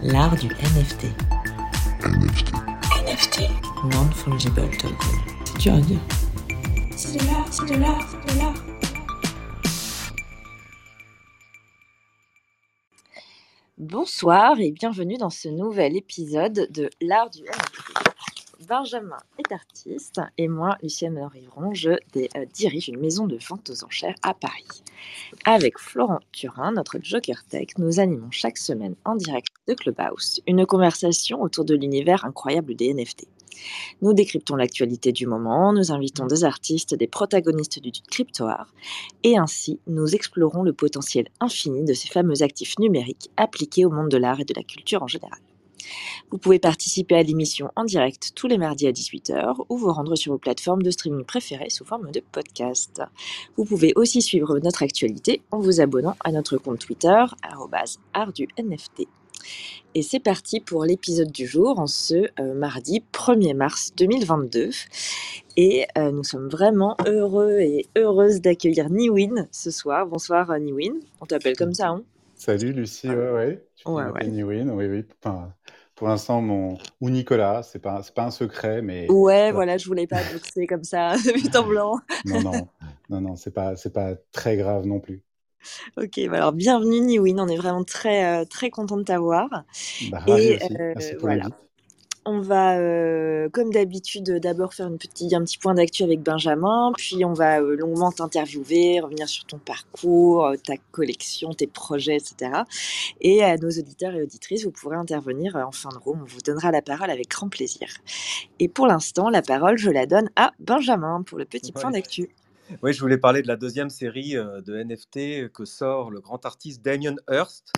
L'art du NFT. NFT. NFT. Non-fungible token. C'est dur à dire. C'est de l'art, c'est de l'art, c'est de l'art. Bonsoir et bienvenue dans ce nouvel épisode de l'art du NFT. Benjamin est artiste et moi, Lucienne Rivron, je euh, dirige une maison de vente aux enchères à Paris. Avec Florent Turin, notre Joker Tech, nous animons chaque semaine en direct de Clubhouse une conversation autour de l'univers incroyable des NFT. Nous décryptons l'actualité du moment, nous invitons des artistes, des protagonistes du crypto art, et ainsi nous explorons le potentiel infini de ces fameux actifs numériques appliqués au monde de l'art et de la culture en général. Vous pouvez participer à l'émission en direct tous les mardis à 18h ou vous rendre sur vos plateformes de streaming préférées sous forme de podcast. Vous pouvez aussi suivre notre actualité en vous abonnant à notre compte Twitter, arrobase art du NFT. Et c'est parti pour l'épisode du jour en ce euh, mardi 1er mars 2022. Et euh, nous sommes vraiment heureux et heureuses d'accueillir Niwin ce soir. Bonsoir euh, Niwin, on t'appelle comme ça, hein? Salut Lucie, ouais, ouais. Tu Ouais, ouais. Oui, oui. Enfin, pour l'instant, mon... Ou Nicolas, c'est pas, c'est pas un secret, mais Ouais, voilà. je voulais pas doxer comme ça, de but en blanc. Non, non, non, non, c'est pas, c'est pas très grave non plus. Ok, bah alors bienvenue Niwin, on est vraiment très, euh, très content de t'avoir. Bah, Et aussi, euh, merci pour voilà, l'invite. On va, euh, comme d'habitude, d'abord faire une petite, un petit point d'actu avec Benjamin, puis on va euh, longuement t'interviewer, revenir sur ton parcours, euh, ta collection, tes projets, etc. Et à nos auditeurs et auditrices, vous pourrez intervenir en fin de room, on vous donnera la parole avec grand plaisir. Et pour l'instant, la parole, je la donne à Benjamin pour le petit point d'actu. Oui, je voulais parler de la deuxième série euh, de NFT que sort le grand artiste Damien Hirst,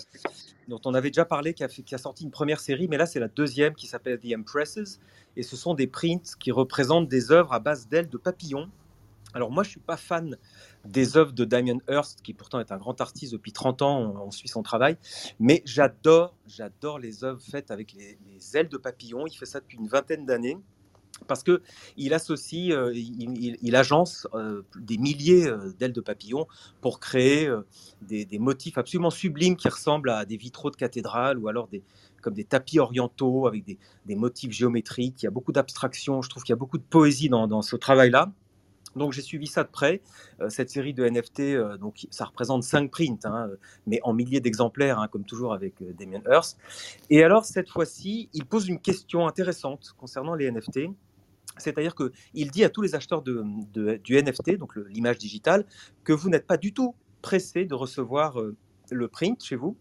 dont on avait déjà parlé, qui a, fait- qui a sorti une première série, mais là c'est la deuxième qui s'appelle The Empresses, et ce sont des prints qui représentent des œuvres à base d'ailes de papillons. Alors moi je suis pas fan des œuvres de Damien Hirst, qui pourtant est un grand artiste depuis 30 ans, on, on suit son travail, mais j'adore, j'adore les œuvres faites avec les, les ailes de papillons, il fait ça depuis une vingtaine d'années parce que il associe, euh, il, agence euh, des milliers euh, d'ailes de papillons pour créer des, motifs absolument sublimes qui ressemblent à des vitraux de cathédrale ou alors comme des tapis orientaux avec des, motifs géométriques. Il y a beaucoup d'abstraction. Je trouve qu'il y a beaucoup de poésie dans, ce travail-là. Donc j'ai suivi ça de près, cette série de NFT, donc ça représente 5 prints, hein, mais en milliers d'exemplaires, hein, comme toujours avec Damien Hirst. Et alors cette fois-ci, il pose une question intéressante concernant les NFT. C'est-à-dire qu'il dit à tous les acheteurs de, du NFT, donc l'image digitale, que vous n'êtes pas du tout pressé de recevoir euh, le print chez vous.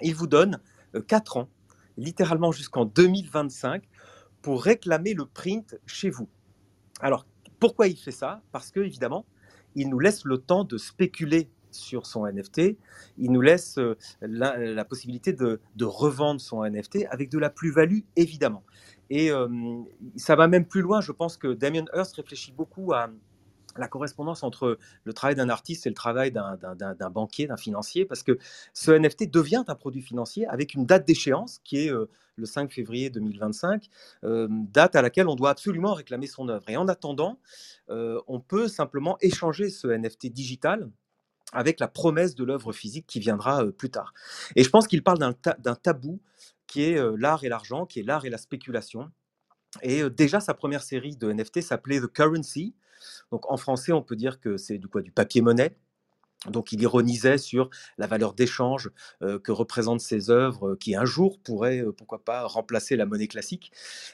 Il vous donne 4 ans, littéralement jusqu'en 2025, pour réclamer le print chez vous. Alors, pourquoi il fait ça? Parce que, évidemment, il nous laisse le temps de spéculer sur son NFT. Il nous laisse euh, la, possibilité de revendre son NFT avec de la plus-value, évidemment. Et ça va même plus loin. Je pense que Damien Hirst réfléchit beaucoup à la correspondance entre le travail d'un artiste et le travail d'un- banquier, d'un financier, parce que ce NFT devient un produit financier avec une date d'échéance qui est le 5 février 2025, euh, date à laquelle on doit absolument réclamer son œuvre. Et en attendant, on peut simplement échanger ce NFT digital avec la promesse de l'œuvre physique qui viendra plus tard. Et je pense qu'il parle d'un tabou qui est l'art et l'argent, qui est l'art et la spéculation. Et déjà, sa première série de NFT s'appelait The Currency. Donc en français, on peut dire que c'est du quoi Du papier-monnaie. Donc il ironisait sur la valeur d'échange que représentent ces œuvres qui un jour pourraient, pourquoi pas, remplacer la monnaie classique.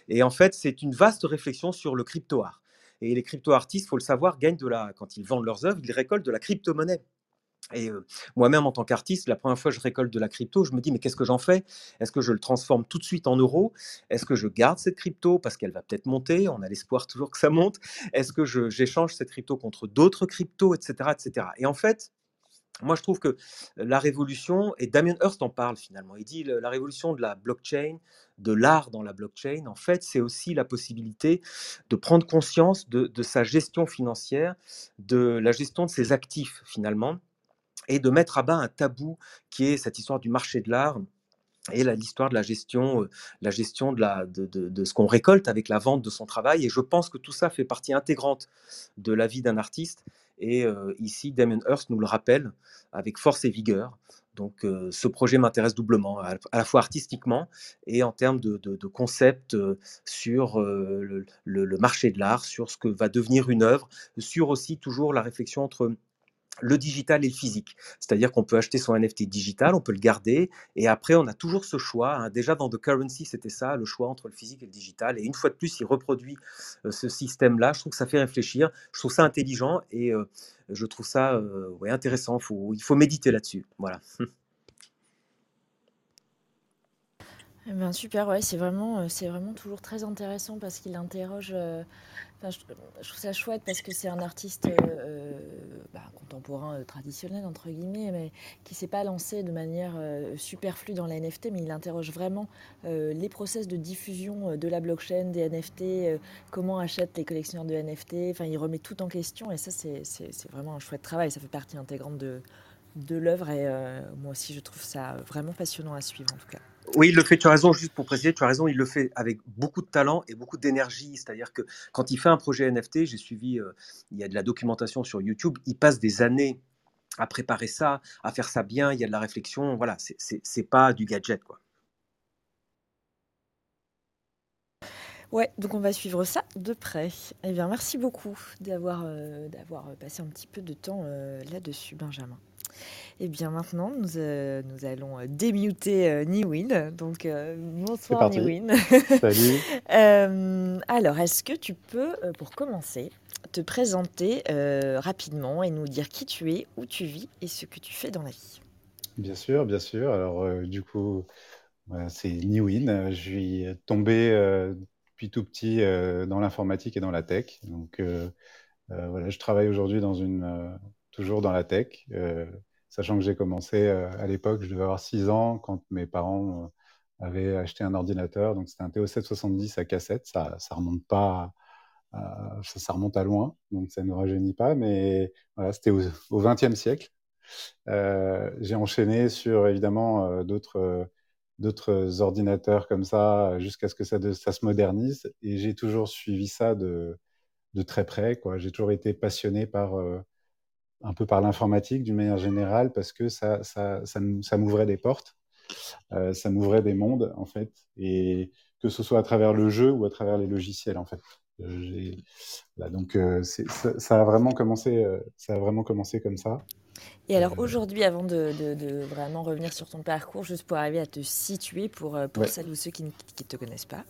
Et en fait, c'est une vaste réflexion sur le crypto-art. Et les crypto-artistes, faut le savoir, gagnent de la, quand ils vendent leurs œuvres, ils récoltent de la crypto-monnaie. Et moi-même, en tant qu'artiste, la première fois que je récolte de la crypto, je me dis, mais qu'est-ce que j'en fais? Est-ce que je le transforme tout de suite en euros? Est-ce que je garde cette crypto parce qu'elle va peut-être monter? On a l'espoir toujours que ça monte. Est-ce que j'échange cette crypto contre d'autres cryptos, etc., etc. Et en fait, moi, je trouve que la révolution, et Damien Hirst en parle finalement, il dit la révolution de la blockchain, de l'art dans la blockchain, en fait, c'est aussi la possibilité de prendre conscience de sa gestion financière, de la gestion de ses actifs finalement, et de mettre à bas un tabou qui est cette histoire du marché de l'art et l'histoire de la gestion, la gestion de, ce qu'on récolte avec la vente de son travail. Et je pense que tout ça fait partie intégrante de la vie d'un artiste. Et ici, Damien Hirst nous le rappelle avec force et vigueur. Donc ce projet m'intéresse doublement, à, la fois artistiquement et en termes de, concept sur le, marché de l'art, sur ce que va devenir une œuvre, sur aussi toujours la réflexion entre le digital et le physique. C'est-à-dire qu'on peut acheter son NFT digital, on peut le garder, et après, on a toujours ce choix. Hein. Déjà, dans The Currency, c'était ça, le choix entre le physique et le digital. Et une fois de plus, il reproduit euh, ce système-là. Je trouve que ça fait réfléchir, je trouve ça intelligent, et euh, je trouve ça euh, ouais, intéressant. Faut, il faut méditer là-dessus. Voilà. Eh ben, super, ouais, c'est vraiment, c'est vraiment toujours très intéressant parce qu'il interroge je, trouve ça chouette parce que c'est un artiste euh, euh, bah, contemporain euh, traditionnel, entre guillemets, mais qui ne s'est pas lancé de manière superflue dans la NFT, mais il interroge vraiment les process de diffusion de la blockchain, des NFT, comment achètent les collectionneurs de NFT. Enfin, il remet tout en question et ça, c'est vraiment un chouette travail. Ça fait partie intégrante de, de l'œuvre et moi aussi, je trouve ça vraiment passionnant à suivre en tout cas. Oui, il le fait, tu as raison, juste pour préciser, tu as raison, il le fait avec beaucoup de talent et beaucoup d'énergie. C'est-à-dire que quand il fait un projet NFT, j'ai suivi, euh, il y a de la documentation sur YouTube, il passe des années à préparer ça, à faire ça bien, il y a de la réflexion, voilà, c'est pas du gadget, quoi. Ouais, donc on va suivre ça de près. Eh bien, merci beaucoup d'avoir euh, passé un petit peu de temps euh, là-dessus, Benjamin. Et eh bien maintenant, nous, euh, nous allons euh, démuter euh, Niwin. Donc bonsoir Niwin. Salut. alors, est-ce que tu peux, pour commencer, te présenter rapidement et nous dire qui tu es, où tu vis et ce que tu fais dans la vie? Bien sûr, bien sûr. Alors du coup, c'est Niwin. Je suis tombé depuis tout petit dans l'informatique et dans la tech. Donc voilà, je travaille aujourd'hui dans une toujours dans la tech sachant que j'ai commencé euh, à l'époque, je devais avoir 6 ans quand mes parents euh, avaient acheté un ordinateur. Donc c'était un TO770 à cassette. Ça, ça remonte pas, ça, remonte à loin, donc ça ne rajeunit pas. Mais voilà, c'était au XXe siècle. Euh, j'ai enchaîné sur évidemment d'autres d'autres ordinateurs comme ça jusqu'à ce que ça, ça se modernise. Et j'ai toujours suivi ça de, de très près. J'ai toujours été passionné par un peu par l'informatique d'une manière générale parce que ça, ça, ça, m'ouvrait des portes, euh, ça m'ouvrait des mondes en fait, et que ce soit à travers le jeu ou à travers les logiciels en fait. Euh, là, donc euh, ça, ça, a vraiment commencé, ça a vraiment commencé comme ça. Et alors aujourd'hui, avant de, de, vraiment revenir sur ton parcours, juste pour arriver à te situer pour, pour celles ou ceux qui ne te connaissent pas,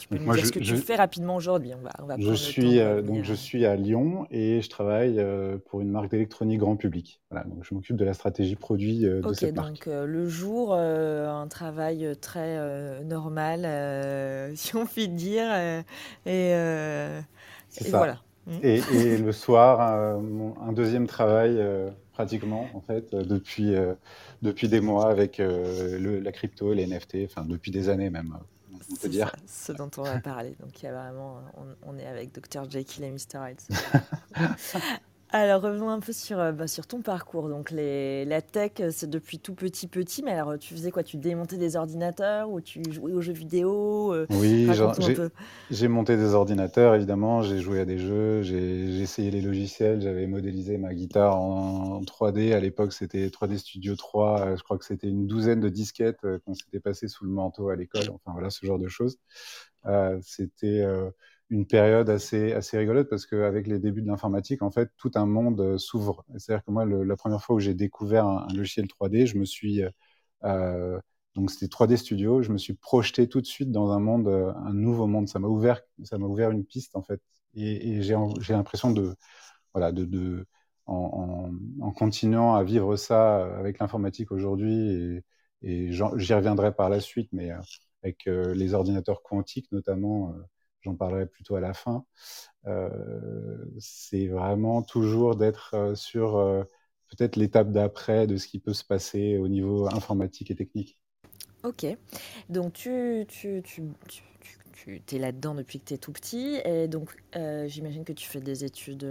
tu peux nous dire ce que tu fais rapidement aujourd'hui. On va, on va je, suis, euh, donc, je suis à Lyon et je travaille euh, pour une marque d'électronique grand public. Voilà, donc je m'occupe de la stratégie produit euh, de cette marque. donc le jour, un travail très normal, si on peut dire. et, et voilà. Mm. Et, et, le soir, un deuxième travail pratiquement en fait depuis, depuis des mois avec le, la crypto, les NFT, enfin depuis des années même on peut dire. ce dont on va parler. Donc, il y a vraiment, on, on est avec Dr. Jekyll et Mr. Hyde. Alors revenons un peu sur, euh, bah, sur ton parcours. Donc les, la tech, euh, c'est depuis tout petit petit, mais alors tu faisais quoi? Tu démontais des ordinateurs ou tu jouais aux jeux vidéo euh, Oui, j'ai monté des ordinateurs, évidemment, j'ai joué à des jeux, j'ai essayé les logiciels, j'avais modélisé ma guitare en, 3D. À l'époque, c'était 3D Studio 3, je crois que c'était une douzaine de disquettes qu'on s'était passé sous le manteau à l'école, enfin voilà, ce genre de choses. c'était une période assez, assez rigolote parce qu'avec les débuts de l'informatique, en fait, tout un monde euh, s'ouvre. C'est-à-dire que moi, la première fois où j'ai découvert un, logiciel 3D, je me suis. Euh, euh donc, c'était 3D Studio. Je me suis projeté tout de suite dans un monde, euh, un nouveau monde. Ça m'a ouvert, ça m'a ouvert une piste, en fait. Et, et j'ai l'impression de. Voilà, de, de en, en, en, continuant à vivre ça avec l'informatique aujourd'hui, et, et j'y reviendrai par la suite, mais avec les ordinateurs quantiques notamment j'en parlerai plutôt à la fin. Euh, c'est vraiment toujours d'être euh, sur euh, peut-être l'étape d'après de ce qui peut se passer au niveau informatique et technique. Ok, donc tu, tu, tu, tu, es là-dedans depuis que tu es tout petit, et donc j'imagine que tu fais des études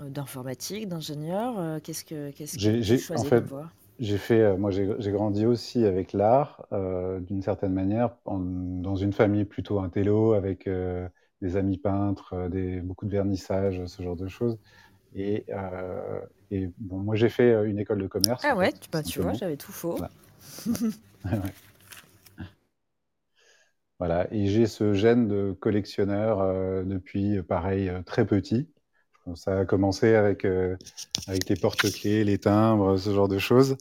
d'informatique, d'ingénieur. Qu'est-ce que, qu'est-ce que tu choisis en fait, de voir? J'ai fait, euh, moi j'ai grandi aussi avec l'art, euh, d'une certaine manière, dans une famille plutôt intello, avec euh, des amis peintres, des, beaucoup de vernissage, ce genre de choses. Et, euh, et bon, moi, j'ai fait une école de commerce. Ah ouais, fait, tu, bah, tu vois, j'avais tout faux. Voilà. Et j'ai ce gène de collectionneur depuis, pareil, très petit. Ça a commencé avec, euh, avec les porte-clés, les timbres, ce genre de choses.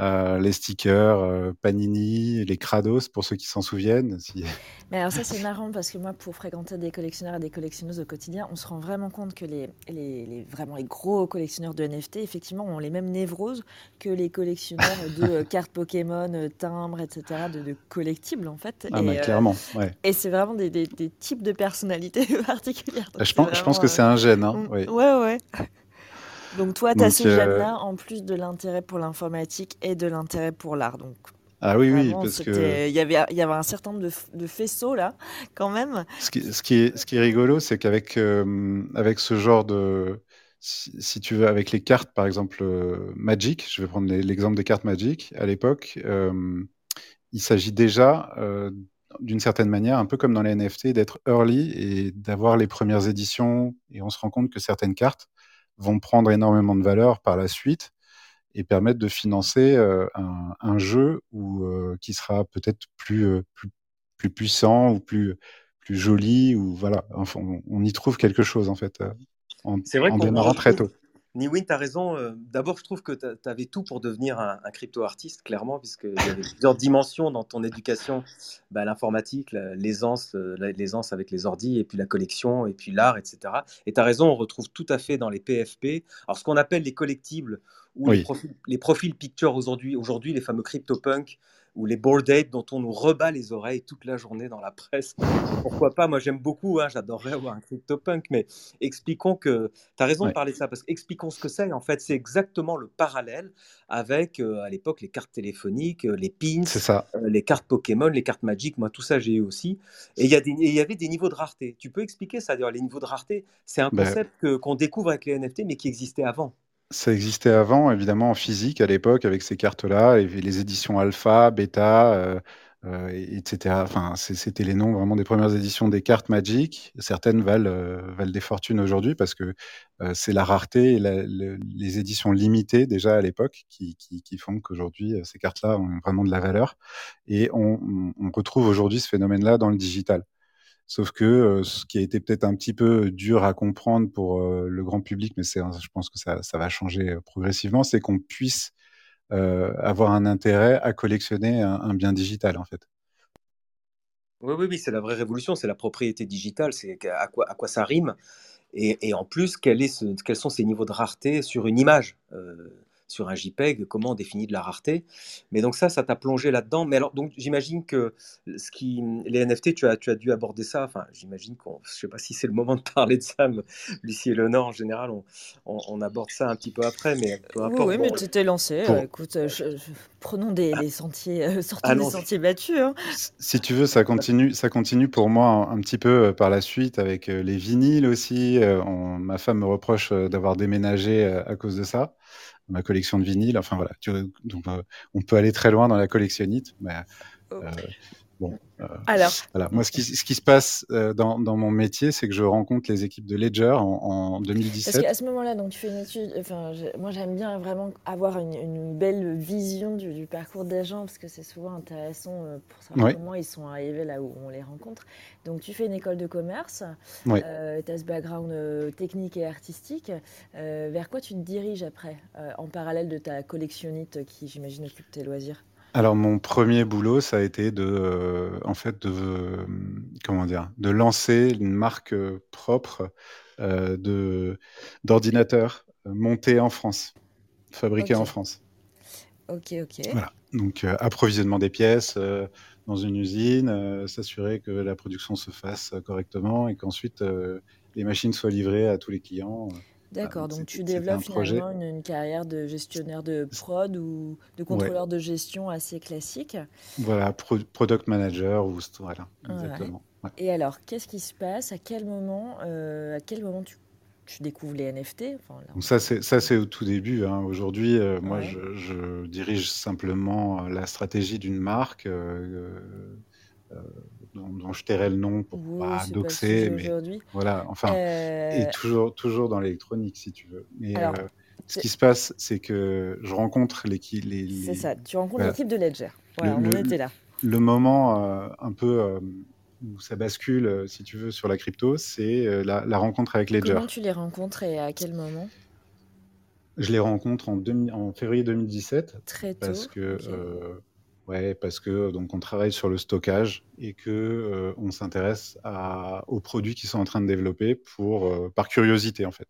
Euh, les stickers, euh, Panini, les Krados, pour ceux qui s'en souviennent. Si... Mais alors ça c'est marrant parce que moi pour fréquenter des collectionneurs et des collectionneuses au quotidien, on se rend vraiment compte que les, les, les- vraiment les gros collectionneurs de NFT effectivement ont les mêmes névroses que les collectionneurs de euh, cartes Pokémon, timbres, etc. de, de collectibles en fait. Ah, Et, bah, clairement, ouais. et c'est vraiment des, des- des types de personnalités particulières. Je pense, je pense vraiment, que c'est un gène, hein, mm, oui. Ouais ouais. Donc toi tu as Donc, ce gène-là en plus de l'intérêt pour l'informatique et de l'intérêt pour l'art. Donc ah oui, oui, parce que il y avait il y avait un certain nombre de, faisceaux là quand même. ce qui, ce qui est, ce qui est rigolo, c'est qu'avec euh, avec ce genre de, si, si tu veux, avec les cartes, par exemple euh, Magic, je vais prendre l'exemple des cartes Magic, à l'époque, euh, il s'agit déjà, euh, d'une certaine manière, un peu comme dans les NFT, d'être early et d'avoir les premières éditions. Et on se rend compte que certaines cartes vont prendre énormément de valeur par la suite et permettre de financer euh, un, un jeu euh, qui sera peut-être plus, euh, plus plus puissant ou plus plus joli ou voilà. Enfin, on, on y trouve quelque chose en fait en, vrai démarrant très tôt. Niwin, tu as raison. euh, D'abord, je trouve que tu avais tout pour devenir un, crypto-artiste, clairement, puisqu'il y avait plusieurs dimensions dans ton éducation. Bah, L'informatique, la- l'aisance, euh, la- l'aisance avec les ordis, et puis la collection, et puis l'art, etc. Et tu as raison, on retrouve tout à fait dans les PFP. Alors, ce qu'on appelle les collectibles ou les profils, les profils pictures aujourd'hui, aujourd'hui, les fameux CryptoPunk ou les Bored Ape dont on nous rebat les oreilles toute la journée dans la presse. Pourquoi pas? Moi, j'aime beaucoup, hein, j'adorerais avoir un CryptoPunk, mais expliquons que tu as raison de parler de ça, parce qu'expliquons ce que c'est. En fait, c'est exactement le parallèle avec, euh, à l'époque, les cartes téléphoniques, euh, les pins, ça. euh, les cartes Pokémon, les cartes Magic. Moi, tout ça, j'ai eu aussi. Et il y, avait des niveaux de rareté. Tu peux expliquer ça, d'ailleurs, les niveaux de rareté? C'est un Ben, concept qu'on découvre avec les NFT, mais qui existait avant. Ça existait avant, évidemment, en physique à l'époque, avec ces cartes-là, et les éditions alpha, bêta, euh, euh, et- etc. Enfin, c'était les noms vraiment des premières éditions des cartes Magic. Certaines valent, euh, valent des fortunes aujourd'hui parce que c'est la rareté et les éditions limitées déjà à l'époque qui, qui, font qu'aujourd'hui, ces cartes-là ont vraiment de la valeur. Et on retrouve aujourd'hui ce phénomène-là dans le digital. Sauf que ce qui a été peut-être un petit peu dur à comprendre pour le grand public, mais c'est, je pense que ça, va changer progressivement, c'est qu'on puisse avoir un intérêt à collectionner un, bien digital, en fait. Oui, oui, oui, c'est la vraie révolution, c'est la propriété digitale, c'est à quoi, ça rime. Et, en plus, quel est quels sont ces niveaux de rareté sur une image Sur un JPEG, comment on définit de la rareté Mais donc ça, ça t'a plongé là-dedans. Mais alors, donc j'imagine que ce qui, les NFT, tu as, tu as dû aborder ça. Enfin, j'imagine qu'on, je sais pas si c'est le moment de parler de ça. mais Lucie et Léonore, en général, on, on, on aborde ça un petit peu après, mais peu Oui, importe. oui, Bon, mais tu t'es lancé. Pour, euh, écoute, euh, je- je- prenons des, des sentiers, euh, sortons des sentiers battus. hein. si si tu veux, ça continue, ça continue pour moi un, un petit peu euh, par la suite avec euh, les vinyles aussi. Euh, on- ma femme me reproche euh, d'avoir déménagé euh, à cause de ça, ma collection de vinyles. Enfin voilà, tu- donc euh, on peut aller très loin dans la collectionnite, mais euh, bon. euh, Alors, Voilà, moi, ce qui, ce qui se passe euh, dans, dans mon métier, c'est que je rencontre les équipes de Ledger en, en parce 2017. qu'à ce moment-là, donc tu fais une étude. Enfin, moi, j'aime bien vraiment avoir une, une belle vision du, du parcours des gens parce que c'est souvent intéressant euh, pour savoir Oui, comment ils sont arrivés là où on les rencontre. Donc, tu fais une école de commerce. oui. Tu as ce background technique et artistique. Vers quoi tu te diriges après, en parallèle de ta collectionnite qui, j'imagine, occupe tes loisirs? Alors, mon premier boulot, ça a été de, euh, en fait, de, euh, comment dire, de lancer une marque euh, propre de d'ordinateurs montés en France, fabriqués Ok, en France. ok, ok. Voilà. Donc, approvisionnement des pièces dans une usine, s'assurer que la production se fasse correctement et qu'ensuite les machines soient livrées à tous les clients. D'accord, Donc, tu c'était c'était un développes projet. finalement une, une carrière de gestionnaire de prod ou de Ouais. contrôleur de gestion assez classique? Voilà, pro- product manager ou st- voilà, Ouais. exactement. Ouais. Et alors, qu'est-ce qui se passe? À quel moment, euh, à quel moment tu, tu découvres les NFT Enfin, là, Donc ça c'est ça c'est au tout début. hein. Aujourd'hui, euh, moi ouais. je, je dirige simplement euh, la stratégie d'une marque. euh, dont, dont je tairai le nom pour Oui, pas doxer, mais voilà, enfin, et Euh, toujours, toujours dans l'électronique, si tu veux. Mais alors, euh, ce qui se passe, c'est que je rencontre les, qui- les, c'est les- ça, tu rencontres l'équipe de Ledger. le, on le, était là. le moment euh, un peu où ça bascule, si tu veux, sur la crypto, c'est la, la rencontre avec Ledger. Comment tu les rencontres et à quel moment? Je les rencontre en, demi- en février 2017 Très parce tôt, que, ok. Ouais, parce que donc on travaille sur le stockage et que euh, on s'intéresse aux produits qui sont en train de développer pour, euh, par curiosité en fait.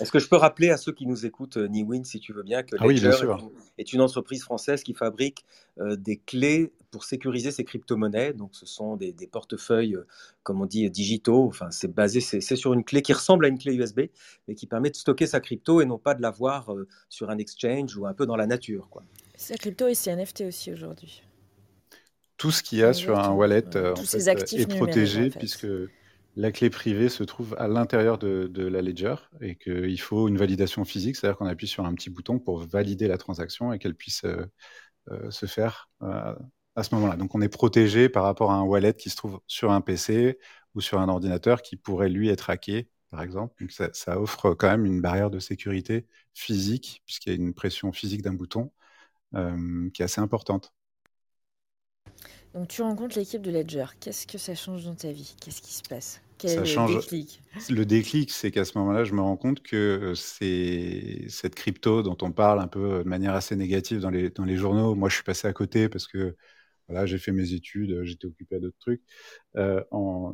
Est-ce que je peux rappeler à ceux qui nous écoutent, euh, Niwin, si tu veux bien, que Ah oui, bien Ledger est une, est une entreprise française qui fabrique euh, des clés pour sécuriser ses crypto-monnaies. Donc, ce sont des, des portefeuilles, euh, comme on dit, digitaux. Enfin, c'est basé, c'est c'est sur une clé qui ressemble à une clé USB, mais qui permet de stocker sa crypto et non pas de l'avoir euh, sur un exchange ou un peu dans la nature, quoi. C'est la crypto et c'est NFT aussi aujourd'hui. Tout ce qu'il y a sur un wallet Ouais. euh, en Tous ces fait euh, actifs est protégé en fait. puisque la clé privée se trouve à l'intérieur de, de la ledger et qu'il faut une validation physique, c'est-à-dire qu'on appuie sur un petit bouton pour valider la transaction et qu'elle puisse euh, euh, se faire euh, à ce moment-là. Donc on est protégé par rapport à un wallet qui se trouve sur un PC ou sur un ordinateur qui pourrait lui être hacké, par exemple. Donc ça, ça offre quand même une barrière de sécurité physique, puisqu'il y a une pression physique d'un bouton qui est assez importante. Donc tu rencontres l'équipe de Ledger. Qu'est-ce que ça change dans ta vie? Qu'est-ce qui se passe? Quel est Ça le change. déclic? Le déclic, c'est qu'à ce moment-là, je me rends compte que euh, c'est cette crypto dont on parle un peu de manière assez négative dans les, dans les journaux. Moi, je suis passé à côté parce que voilà, j'ai fait mes études, euh, j'étais occupé à d'autres trucs. Euh, en...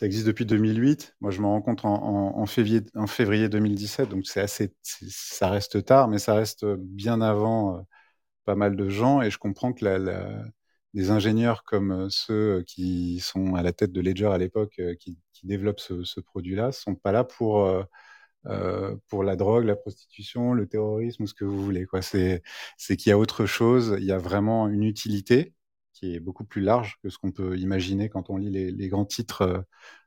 Ça existe depuis 2008. Moi, je me rends compte en, février, en février 2017, donc c'est assez, ça reste tard, mais ça reste bien avant euh, pas mal de gens. Et je comprends que la, des ingénieurs comme euh, ceux qui sont à la tête de Ledger à l'époque, euh, qui, développent ce, produit-là, sont pas là pour euh, euh, pour la drogue, la prostitution, le terrorisme, ce que vous voulez. C'est qu'il y a autre chose. Il y a vraiment une utilité qui est beaucoup plus large que ce qu'on peut imaginer quand on lit les, les grands titres euh,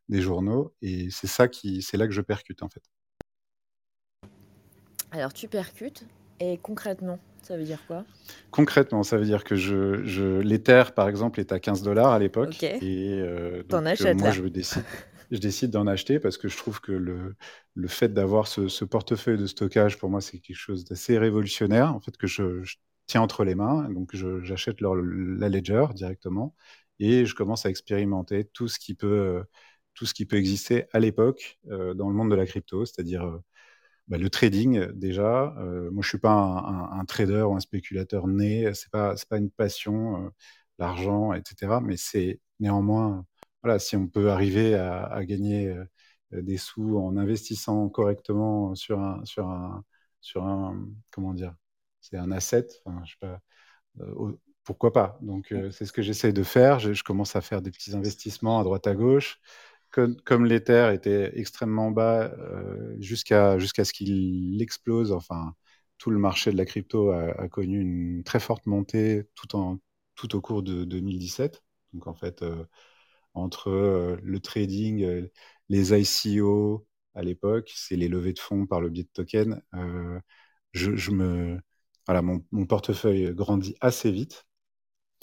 des journaux. Et c'est ça qui, c'est là que je percute en fait. Alors tu percutes et concrètement, ça veut dire quoi? Concrètement, ça veut dire que je, je, l'Ether, par exemple, est à 15 dollars à l'époque. Ok. Et euh, T'en donc, achètes moi, là. je décide, je décide d'en acheter parce que je trouve que le, le fait d'avoir ce, ce portefeuille de stockage, pour moi, c'est quelque chose d'assez révolutionnaire, en fait, que je, je tiens entre les mains. Donc, j'achète la Ledger directement et je commence à expérimenter tout ce qui peut, tout ce qui peut exister à l'époque euh, dans le monde de la crypto, c'est-à-dire euh, bah, le trading euh, déjà. Euh, moi, je suis pas un, un- un trader ou un spéculateur né. C'est pas pas une passion, euh, l'argent, etc. Mais c'est néanmoins, voilà, si on peut arriver à, à gagner des sous en investissant correctement sur un sur un sur un comment dire, c'est un asset. Enfin, je sais pas. euh, pourquoi pas? Donc, euh, c'est ce que j'essaie de faire. Je, je commence à faire des petits investissements à droite à gauche. Comme, comme l'Ether était extrêmement bas euh, jusqu'à jusqu'à ce qu'il explose, enfin, tout le marché de la crypto a, a connu une très forte montée tout, en, tout au cours de 2017. Donc, en fait, entre le trading, les ICO à l'époque, c'est les levées de fonds par le biais de tokens, je, je me, voilà, mon, mon portefeuille grandit assez vite.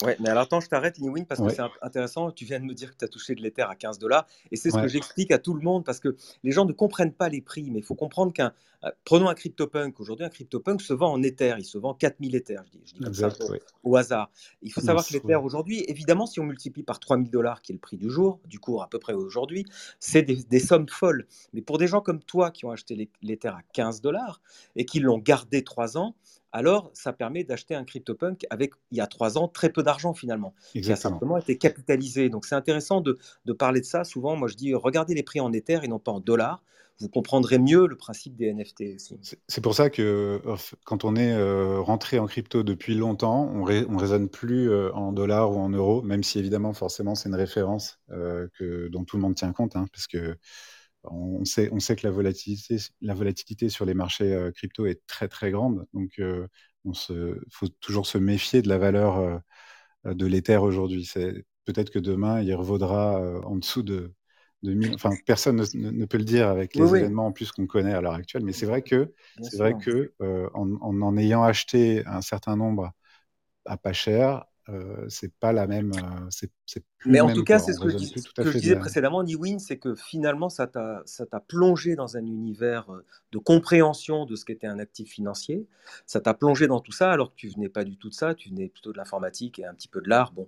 Ouais, mais alors attends, je t'arrête, Niwin, parce que Ouais. c'est int- intéressant. Tu viens de me dire que tu as touché de l'Ether à 15 dollars. Et c'est ce que j'explique à tout le monde, parce que les gens ne comprennent pas les prix. Mais il faut comprendre qu'un. euh, prenons un CryptoPunk. Aujourd'hui, un CryptoPunk se vend en Ether. Il se vend 4000 Ethers. Je dis, je dis comme ça Exact, au, ouais. au hasard. Il faut savoir que l'Ether aujourd'hui, évidemment, si on multiplie par 3000 dollars, qui est le prix du jour, du cours à peu près aujourd'hui, c'est des, des sommes folles. Mais pour des gens comme toi qui ont acheté l'E- l'Ether à 15 dollars et qui l'ont gardé 3 ans, alors ça permet d'acheter un CryptoPunk avec, il y a 3 ans, très peu d'argent finalement qui a Exactement. simplement été capitalisé. Donc c'est intéressant de, de parler de ça. Souvent, moi je dis, regardez les prix en Ether et non pas en dollars. Vous comprendrez mieux le principe des NFT aussi. C'est pour ça que euh, quand on est euh, rentré en crypto depuis longtemps, on, rai- on raisonne plus euh, en dollars ou en euros, même si évidemment, forcément, c'est une référence euh, que, dont tout le monde tient compte, hein, parce que on sait, on sait que la volatilité, la volatilité sur les marchés euh, crypto est très très grande, donc euh, on se, faut toujours se méfier de la valeur euh, de l'Ether aujourd'hui. C'est peut-être que demain, il revaudra euh, en dessous de, de 1000. Enfin, personne ne, peut le dire avec les oui, événements en plus qu'on connaît à l'heure actuelle, mais c'est vrai que c'est vrai sûr. que euh, en, en en ayant acheté un certain nombre à pas cher, euh, c'est pas la même, euh, c'est plus Mais en tout cas, c'est ce que je, dis- ce que disais la. précédemment, Niwin, c'est que finalement, ça t'a, plongé dans un univers euh, de compréhension de ce qu'était un actif financier. Ça t'a plongé dans tout ça, alors que tu venais pas du tout de ça, tu venais plutôt de l'informatique et un petit peu de l'art, bon,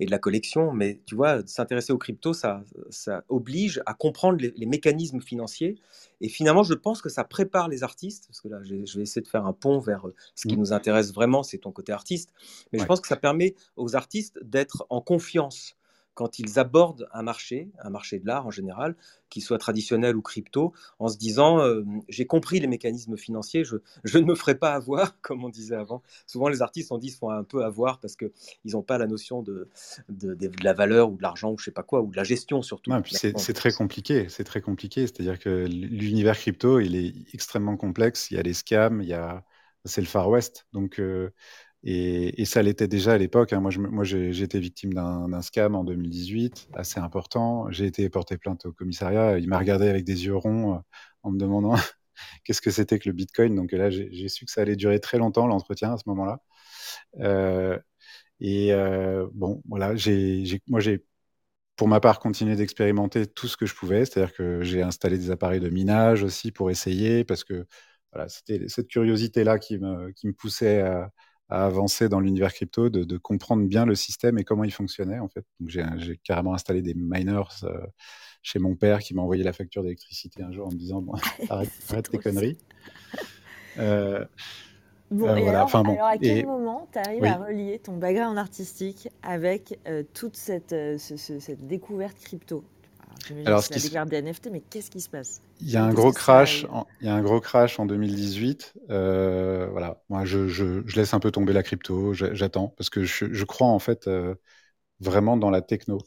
et de la collection. Mais tu vois, s'intéresser aux cryptos, ça, ça oblige à comprendre les, les mécanismes financiers. Et finalement, je pense que ça prépare les artistes, parce que là, je vais essayer de faire un pont vers euh, ce qui Mm. nous intéresse vraiment, c'est ton côté artiste. Mais je pense que ça permet aux artistes d'être en confiance quand ils abordent un marché, un marché de l'art en général, qu'il soit traditionnel ou crypto, en se disant euh, j'ai compris les mécanismes financiers, je, je ne me ferai pas avoir, comme on disait avant. Souvent, les artistes, on dit, se font un peu avoir parce qu'ils n'ont pas la notion de, de, de- de la valeur ou de l'argent ou je sais pas quoi, ou de la gestion surtout. C'est très compliqué, c'est très compliqué. C'est-à-dire que l'univers crypto, il est extrêmement complexe. Il y a les scams, il y a, c'est le Far West. Donc, euh, et, ça l'était déjà à l'époque. hein. Moi, moi, j'ai j'ai été victime d'un scam en 2018, assez important. J'ai été porté plainte au commissariat. Il m'a regardé avec des yeux ronds en me demandant qu'est-ce que c'était que le Bitcoin. Donc là, j'ai su que ça allait durer très longtemps l'entretien à ce moment-là. Euh, et euh, bon, voilà, moi, j'ai pour ma part, continué d'expérimenter tout ce que je pouvais. C'est-à-dire que j'ai installé des appareils de minage aussi pour essayer, parce que voilà, c'était cette curiosité-là qui me poussait à, à avancer dans l'univers crypto, de, de comprendre bien le système et comment il fonctionnait en fait. Donc j'ai carrément installé des miners euh, chez mon père qui m'a envoyé la facture d'électricité un jour en me disant bon, arrête, tes conneries. Euh, Bon, euh, et voilà, alors, enfin bon. alors à quel Et moment tu arrives oui. à relier ton background artistique avec toute cette, ce- ce- cette découverte crypto? Alors, la découverte des NFT, mais qu'est-ce qui se passe? Il y a un gros crash, en, il y a un gros crash en 2018. Euh, voilà, moi je, je, je laisse un peu tomber la crypto, j'attends parce que je, je crois en fait euh, vraiment dans la techno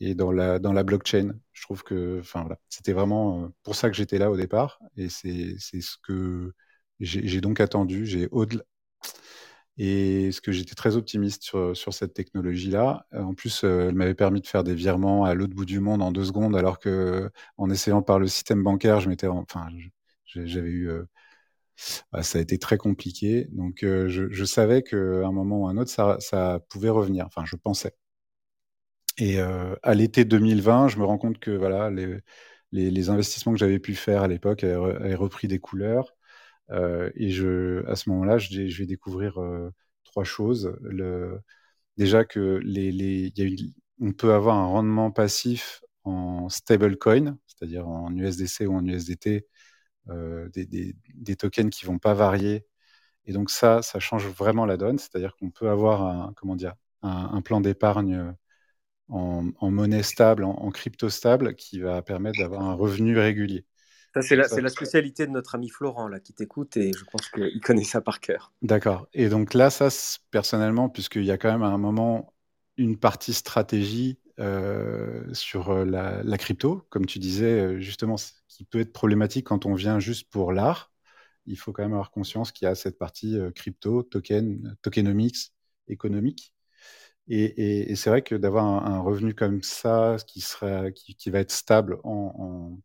et dans la dans la blockchain. Je trouve que, enfin voilà, c'était vraiment euh, pour ça que j'étais là au départ et c'est c'est ce que j'ai donc attendu. J'ai au-delà et ce que j'étais très optimiste sur, cette technologie-là. Euh, En plus, euh, elle m'avait permis de faire des virements à l'autre bout du monde en deux secondes, alors que en essayant par le système bancaire, je m'étais, enfin, j'avais eu, euh, bah, ça a été très compliqué. Donc, je, je savais qu'à un moment ou à un autre, ça, pouvait revenir. Enfin, je pensais. Et à l'été 2020, je me rends compte que voilà, les, investissements que j'avais pu faire à l'époque avaient, avaient repris des couleurs. Euh, et je, à ce moment-là, je, vais- découvrir euh, trois choses. Le, déjà que les, les, y a une- on peut avoir un rendement passif en stablecoin, c'est-à-dire en USDC ou en USDT, euh, des, des, tokens qui vont pas varier. Et donc ça, ça change vraiment la donne. C'est-à-dire qu'on peut avoir un, comment dire, un, plan d'épargne en, monnaie stable, en crypto stable, qui va permettre d'avoir un revenu régulier. Ça, c'est la, spécialité de notre ami Florent, là, qui t'écoute, et je pense qu'il connaît ça par cœur. D'accord. Et donc là, ça, personnellement, puisqu'il y a quand même à un moment une partie stratégie euh, sur euh, la, la crypto, comme tu disais, euh, justement, qui peut être problématique quand on vient juste pour l'art, il faut quand même avoir conscience qu'il y a cette partie crypto, token, tokenomics, économique. Et, et- et c'est vrai que d'avoir un, un revenu comme ça, qui sera, qui, qui va être stable en, en,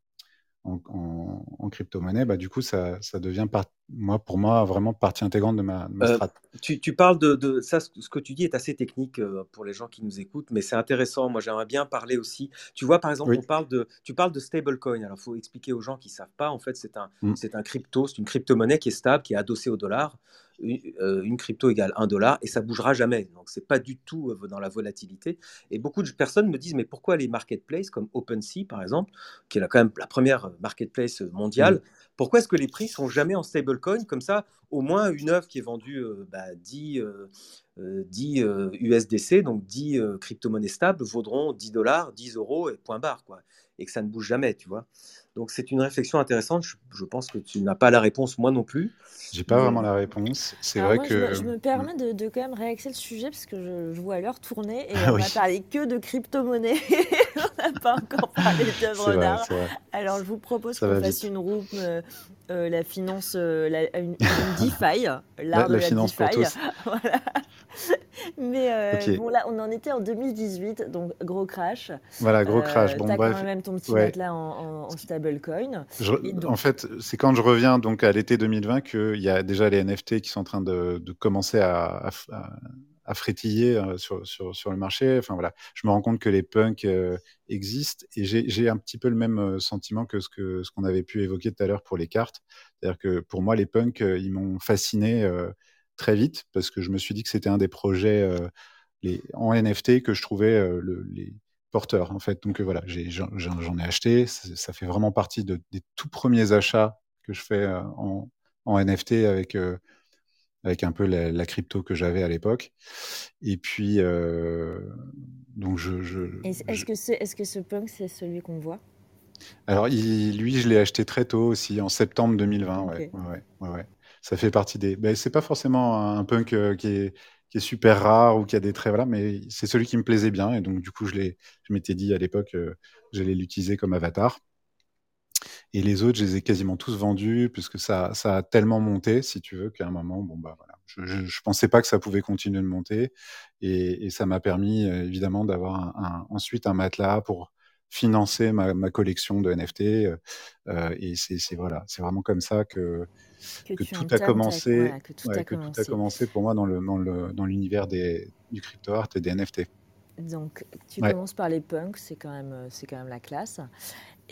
en, en- en crypto-monnaie, bah, du coup, ça, ça devient, par- moi, pour moi, vraiment partie intégrante de ma, de ma Euh. Tu, tu parles de, de ça, ce que tu dis est assez technique euh, pour les gens qui nous écoutent, mais c'est intéressant. Moi, j'aimerais bien parler aussi. Tu vois, par exemple, Oui. on parle de, tu parles de stablecoin. Alors, il faut expliquer aux gens qui ne savent pas. En fait, c'est un, Mm. c'est un crypto, c'est une crypto-monnaie qui est stable, qui est adossée au dollar. Une, euh, une crypto égale un dollar et ça bougera jamais. Donc, c'est pas du tout euh, dans la volatilité. Et beaucoup de personnes me disent, mais pourquoi les marketplaces comme OpenSea, par exemple, qui est quand même la première marketplace mondiale, Mm. pourquoi est-ce que les prix sont jamais en stablecoin Comme ça, au moins une œuvre qui est vendue euh, bah, 10, euh, euh, 10 euh, USDC, donc 10 euh, crypto-monnaies stables, vaudront 10 dollars, 10 euros et point barre, quoi. Et que ça ne bouge jamais, tu vois. Donc c'est une réflexion intéressante. Je, je pense que tu n'as pas la réponse, moi non plus. J'ai pas vraiment la réponse. C'est vrai moi, que. je, me, je me permets de, de quand même réaxer le sujet parce que je, je vois l'heure tourner et Ah on oui. va parler que de crypto-monnaie. on n'a pas encore parlé d'œuvres d'art. Alors je vous propose qu'on fasse vite. une room, euh, la finance, euh, la- une, une DeFi, l'art La, de la la finance pour tous. voilà. Mais euh, bon là, on en était en 2018, donc gros crash. Voilà, gros Euh, crash. Bon, bref. quand même ton petit Ouais. matelas en, en, en stablecoin. Donc- en fait, c'est quand je reviens donc à l'été 2020 qu'il y a déjà les NFT qui sont en train de, de commencer à, à f- à- à frétiller euh, sur, sur, sur, le marché. Enfin voilà, je me rends compte que les punks euh, existent et j'ai un petit peu le même euh, sentiment que ce que ce qu'on avait pu évoquer tout à l'heure pour les cartes. C'est-à-dire que pour moi, les punks, ils m'ont fasciné très vite parce que je me suis dit que c'était un des projets les, en NFT que je trouvais le, les porteurs en fait. Donc voilà, j'en ai, acheté. Ça, fait vraiment partie de, des tout premiers achats que je fais en, en NFT avec avec un peu la, crypto que j'avais à l'époque. Et puis, euh, donc je. Est-ce que, est, -ce que ce punk, c'est celui qu'on voit? Alors, il, lui, je l'ai acheté très tôt aussi, en septembre 2020. Ouais, ouais, ouais, Ça fait partie des. Ben, c'est pas forcément un punk euh, qui est, qui est super rare ou qui a des traits, voilà, mais c'est celui qui me plaisait bien. Et donc, du coup, je, je m'étais dit à l'époque, euh, j'allais l'utiliser comme avatar. Et les autres, je les ai quasiment tous vendus, puisque ça, ça a tellement monté, si tu veux, qu'à un moment, bon, bah voilà. Je, je, pensais pas que ça pouvait continuer de monter. Et, et ça m'a permis, euh, évidemment, d'avoir un, ensuite un matelas pour financer ma, ma collection de NFT. Euh, euh et c'est voilà, vraiment comme ça que, que, que tout a commencé, que, tout, ouais, a que commencé. tout a commencé pour moi dans le dans l'univers du crypto art et des NFT. Donc, tu ouais. commences par les punks, c'est quand même quand même la classe.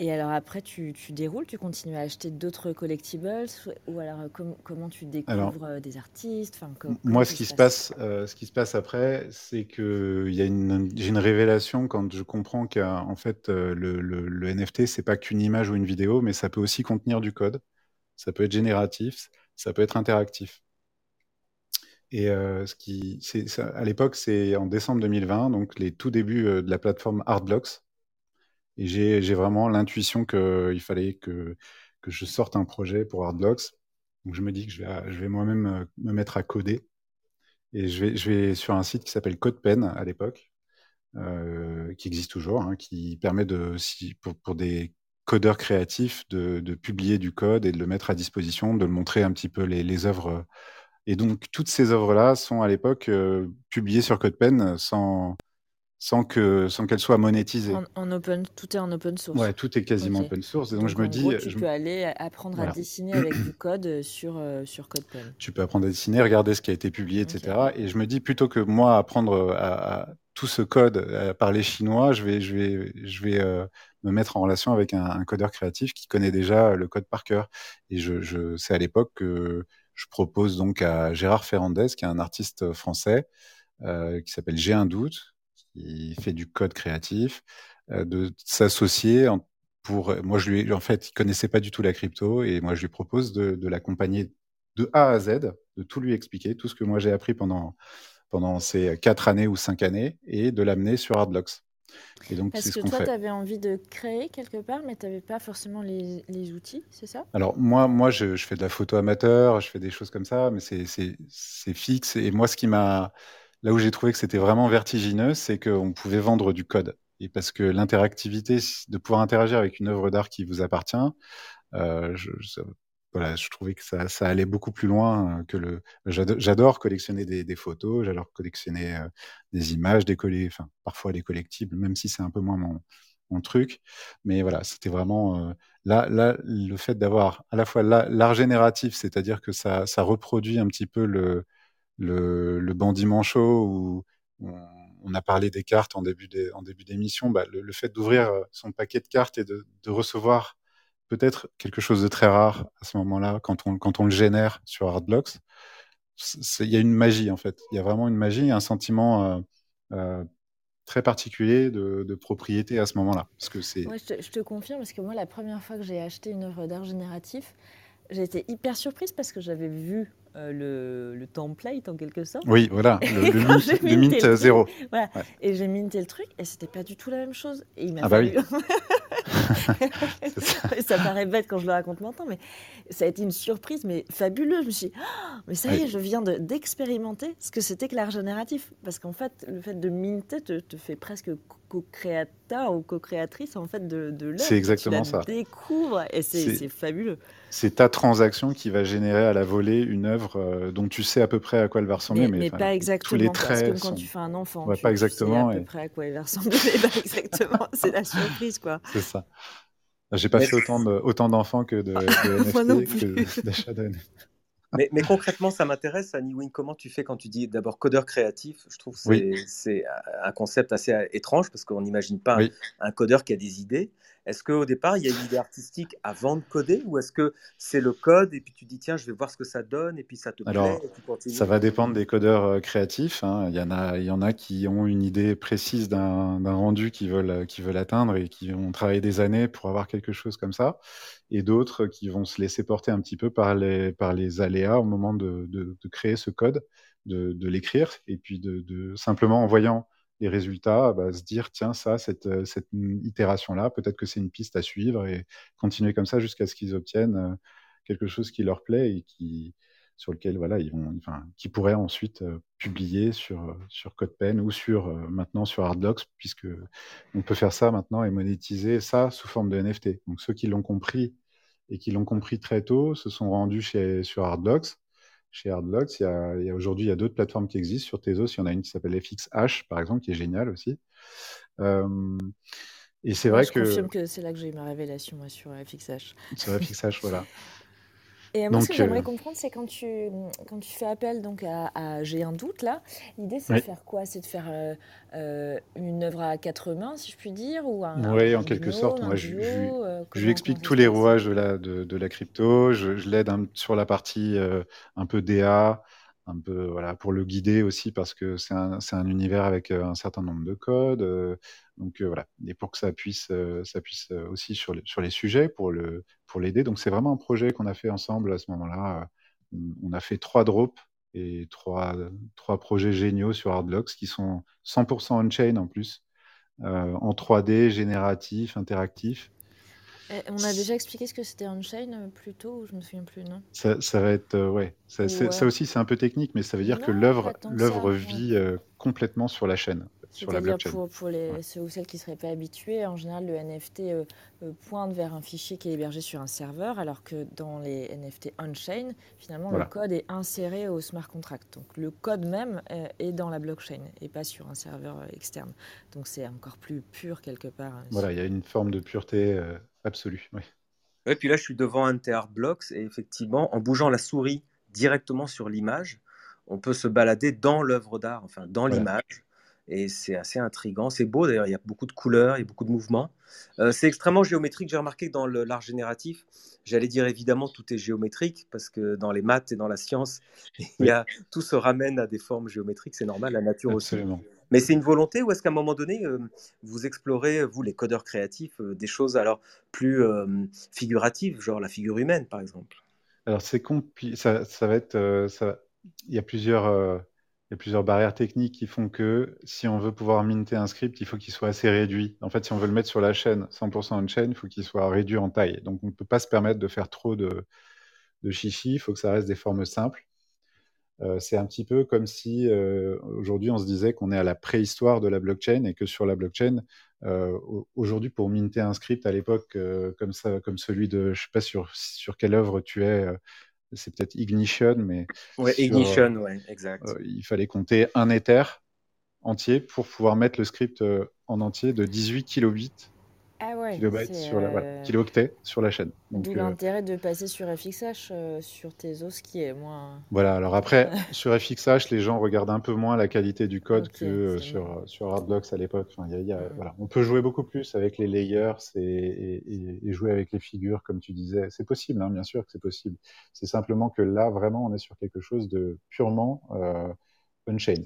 Et alors après, tu, tu, déroules, tu continues à acheter d'autres collectibles ou alors euh, com comment tu découvres alors, euh, des artistes Moi, ce qui, se passe, euh, ce qui se passe après, c'est que j'ai une, une révélation quand je comprends qu'en fait, le, le, le, NFT, c'est pas qu'une image ou une vidéo, mais ça peut aussi contenir du code. Ça peut être génératif, ça peut être interactif. Et euh, ce qui, ça, à l'époque, c'est en décembre 2020, donc les tout débuts de la plateforme Artblocks. Et j'ai vraiment l'intuition qu'il fallait que, je sorte un projet pour Hardblocks. Donc je me dis que je vais, moi-même euh, me mettre à coder. Et je vais, sur un site qui s'appelle CodePen à l'époque, euh, qui existe toujours, hein, qui permet de, pour, des codeurs créatifs de, publier du code et de le mettre à disposition, de le montrer un petit peu les, les œuvres. Et donc toutes ces œuvres-là sont à l'époque euh, publiées sur CodePen sans, sans que sans qu'elle soit monétisée. En, en, open, tout est en open source. Ouais, tout est quasiment okay. open source. Et donc, donc je me dis, gros, tu je... peux aller apprendre voilà. à dessiner avec du code sur euh, sur CodePen. Tu peux apprendre à dessiner, regarder ce qui a été publié, etc. Et je me dis plutôt que moi apprendre à, à tout ce code à parler chinois, je vais je vais je vais euh, me mettre en relation avec un, un, codeur créatif qui connaît déjà le code par cœur. Et je, je c'est à l'époque que je propose donc à Gérard Ferrandez, qui est un artiste français, euh, qui s'appelle J'ai un doute, qui fait du code créatif, euh, de s'associer pour. Moi, je lui, en fait, il connaissait pas du tout la crypto et moi, je lui propose de, de l'accompagner de A à Z, de tout lui expliquer, tout ce que moi j'ai appris pendant pendant ces quatre années ou cinq années et de l'amener sur Hardblocks. Et donc, Parce que ce toi, tu avais envie de créer quelque part, mais tu n'avais pas forcément les, les outils, c'est ça? Alors, moi, moi je, je, fais de la photo amateur, je fais des choses comme ça, mais c'est fixe. Et moi, ce qui m'a Là où j'ai trouvé que c'était vraiment vertigineux, c'est qu'on pouvait vendre du code. Et parce que l'interactivité, de pouvoir interagir avec une œuvre d'art qui vous appartient, euh, je, voilà, je trouvais que ça, allait beaucoup plus loin que le. J'adore collectionner des, photos, j'adore collectionner euh, des images, des collés, enfin parfois des collectibles, même si c'est un peu moins mon, truc. Mais voilà, c'était vraiment euh, là, le fait d'avoir à la fois l'art génératif, c'est-à-dire que ça reproduit un petit peu le, le, bandit manchot où on, a parlé des cartes en début d'émission, bah, le, fait d'ouvrir son paquet de cartes et de, recevoir peut-être quelque chose de très rare à ce moment-là, quand on, quand on le génère sur Hardblocks, il y a une magie en fait. Il y a vraiment une magie, un sentiment euh, euh, très particulier de, propriété à ce moment-là. Parce que c'est. Je, je te confirme parce que moi, la première fois que j'ai acheté une œuvre d'art génératif, j'ai été hyper surprise parce que j'avais vu euh, le, le, template en quelque sorte. Oui, voilà, le, le, mint, le mint le zéro. Voilà. Ouais. Et j'ai minté le truc et c'était pas du tout la même chose. Et il m'a ah fallu... bah oui. ça. ça. paraît bête quand je le raconte maintenant, mais ça a été une surprise, mais fabuleuse. Je me suis dit, oh, mais ça y est, je viens d'expérimenter de, ce que c'était que l'art génératif. Parce qu'en fait, le fait de minter te, te fait presque co-créateur ou co-créatrice en fait de, de l'œuvre. C'est exactement tu ça. Découvre et c'est fabuleux. C'est ta transaction qui va générer à la volée une œuvre euh, dont tu sais à peu près à quoi elle va ressembler, mais, mais pas exactement. Tous les traits parce que sont... quand tu fais un enfant, ouais, tu, pas exactement, tu sais à peu près à quoi il va ressembler, mais pas exactement. c'est la surprise quoi. C'est ça. J'ai pas fait autant de, autant d'enfants que de, de NFT, de NFT. Mais, mais, concrètement, ça m'intéresse, Annie Wing, comment tu fais quand tu dis d'abord codeur créatif? Je trouve que c'est un concept assez étrange parce qu'on n'imagine pas un, codeur qui a des idées. Est-ce qu'au départ, il y a une idée artistique avant de coder ou est-ce que c'est le code et puis tu dis tiens, je vais voir ce que ça donne et puis ça te Alors, plaît Ça va dépendre des codeurs euh, créatifs. Hein. Il, y en a, il y en a qui ont une idée précise d'un rendu qu'ils veulent, qu'ils veulent atteindre et qui vont travailler des années pour avoir quelque chose comme ça. Et d'autres qui vont se laisser porter un petit peu par les, par les aléas au moment de, de, de créer ce code, de, de l'écrire et puis de, de simplement en voyant les résultats, bah, se dire tiens ça, cette, euh, cette itération-là, peut-être que c'est une piste à suivre et continuer comme ça jusqu'à ce qu'ils obtiennent euh, quelque chose qui leur plaît et qui sur lequel voilà ils vont, enfin, qui pourraient ensuite euh, publier sur sur CodePen ou sur maintenant sur Hardblocks puisque on peut faire ça maintenant et monétiser ça sous forme de NFT. Donc ceux qui l'ont compris et qui l'ont compris très tôt se sont rendus chez sur Hardblocks chez Hardblocks. Il y a, aujourd'hui, il y a d'autres plateformes qui existent. Sur Tezos, il y en a une qui s'appelle FXH, par exemple, qui est géniale aussi. Euh, et c'est vrai je que. Je confirme que c'est là que j'ai eu ma révélation moi, sur FXH. Sur FXH, voilà. Et moi, ce que j'aimerais euh, comprendre, c'est quand tu, quand tu fais appel donc à, J'ai un doute, là, l'idée, c'est de faire quoi? C'est de faire euh, euh, une œuvre à quatre mains, si je puis dire ou un, Oui, en quelque sorte. Moi, je, je, lui explique tous les rouages de la, de, de la crypto. Je, je l'aide sur la partie un peu DA, un peu voilà pour le guider aussi parce que c'est un, un, univers avec un certain nombre de codes donc voilà et pour que ça puisse ça puisse aussi sur les, sur les sujets pour le pour l'aider. Donc c'est vraiment un projet qu'on a fait ensemble à ce moment-là on a fait trois drops et trois trois projets géniaux sur Hardblocks qui sont 100% on-chain en plus en 3D génératif interactif eh, on a déjà expliqué ce que c'était on-chain euh, plus tôt, ou je me souviens plus, non? Ça, ça va être, euh, ouais. Ça, ça aussi, c'est un peu technique, mais ça veut dire que l'œuvre, l'œuvre vit euh, complètement sur la chaîne, sur la blockchain. Pour, pour les, ceux ou celles qui ne seraient pas habitués, en général, le NFT pointe vers un fichier qui est hébergé sur un serveur, alors que dans les NFT on-chain, finalement, le code est inséré au smart contract. Donc le code même est dans la blockchain et pas sur un serveur externe. Donc c'est encore plus pur quelque part. Hein, voilà, il y a une forme de pureté Oui. Ouais, puis là, je suis devant un TR Blocks et effectivement, en bougeant la souris directement sur l'image, on peut se balader dans l'œuvre d'art, enfin dans l'image. Et c'est assez intrigant. C'est beau d'ailleurs, il y a beaucoup de couleurs, il y a beaucoup de mouvements. Euh, c'est extrêmement géométrique. J'ai remarqué que dans l'art génératif, j'allais dire évidemment tout est géométrique parce que dans les maths et dans la science, il y a, tout se ramène à des formes géométriques. C'est normal, la nature Absolument. aussi. Mais c'est une volonté ou est-ce qu'à un moment donné, euh, vous explorez, vous les codeurs créatifs, euh, des choses alors plus euh, figuratives, genre la figure humaine par exemple? Alors c'est ça, ça, va être, il y a plusieurs, y a plusieurs barrières techniques qui font que si on veut pouvoir minter un script, il faut qu'il soit assez réduit. En fait, si on veut le mettre sur la chaîne 100% on-chain, il faut qu'il soit réduit en taille. Donc on ne peut pas se permettre de faire trop de, de chichi, il faut que ça reste des formes simples. Euh, c'est un petit peu comme si euh, aujourd'hui on se disait qu'on est à la préhistoire de la blockchain et que sur la blockchain, euh, aujourd'hui pour minter un script à l'époque comme ça, comme celui de, je sais pas sur sur quelle œuvre tu es, c'est peut-être Ignition, mais ouais, Ignition, ouais, exact. il fallait compter un Ether entier pour pouvoir mettre le script en entier de 18 kilobits ah ouais, kilobytes sur la, voilà, euh, kilooctets sur la chaîne. D'où euh, l'intérêt de passer sur FXH euh, sur tes os qui est moins. Voilà, alors après, sur FXH, les gens regardent un peu moins la qualité du code que sur, sur Hardblocks à l'époque. Enfin, y a, y a, voilà. On peut jouer beaucoup plus avec les layers et, et, et jouer avec les figures, comme tu disais. C'est possible, hein, bien sûr que c'est possible. C'est simplement que là, vraiment, on est sur quelque chose de purement euh, on-chain.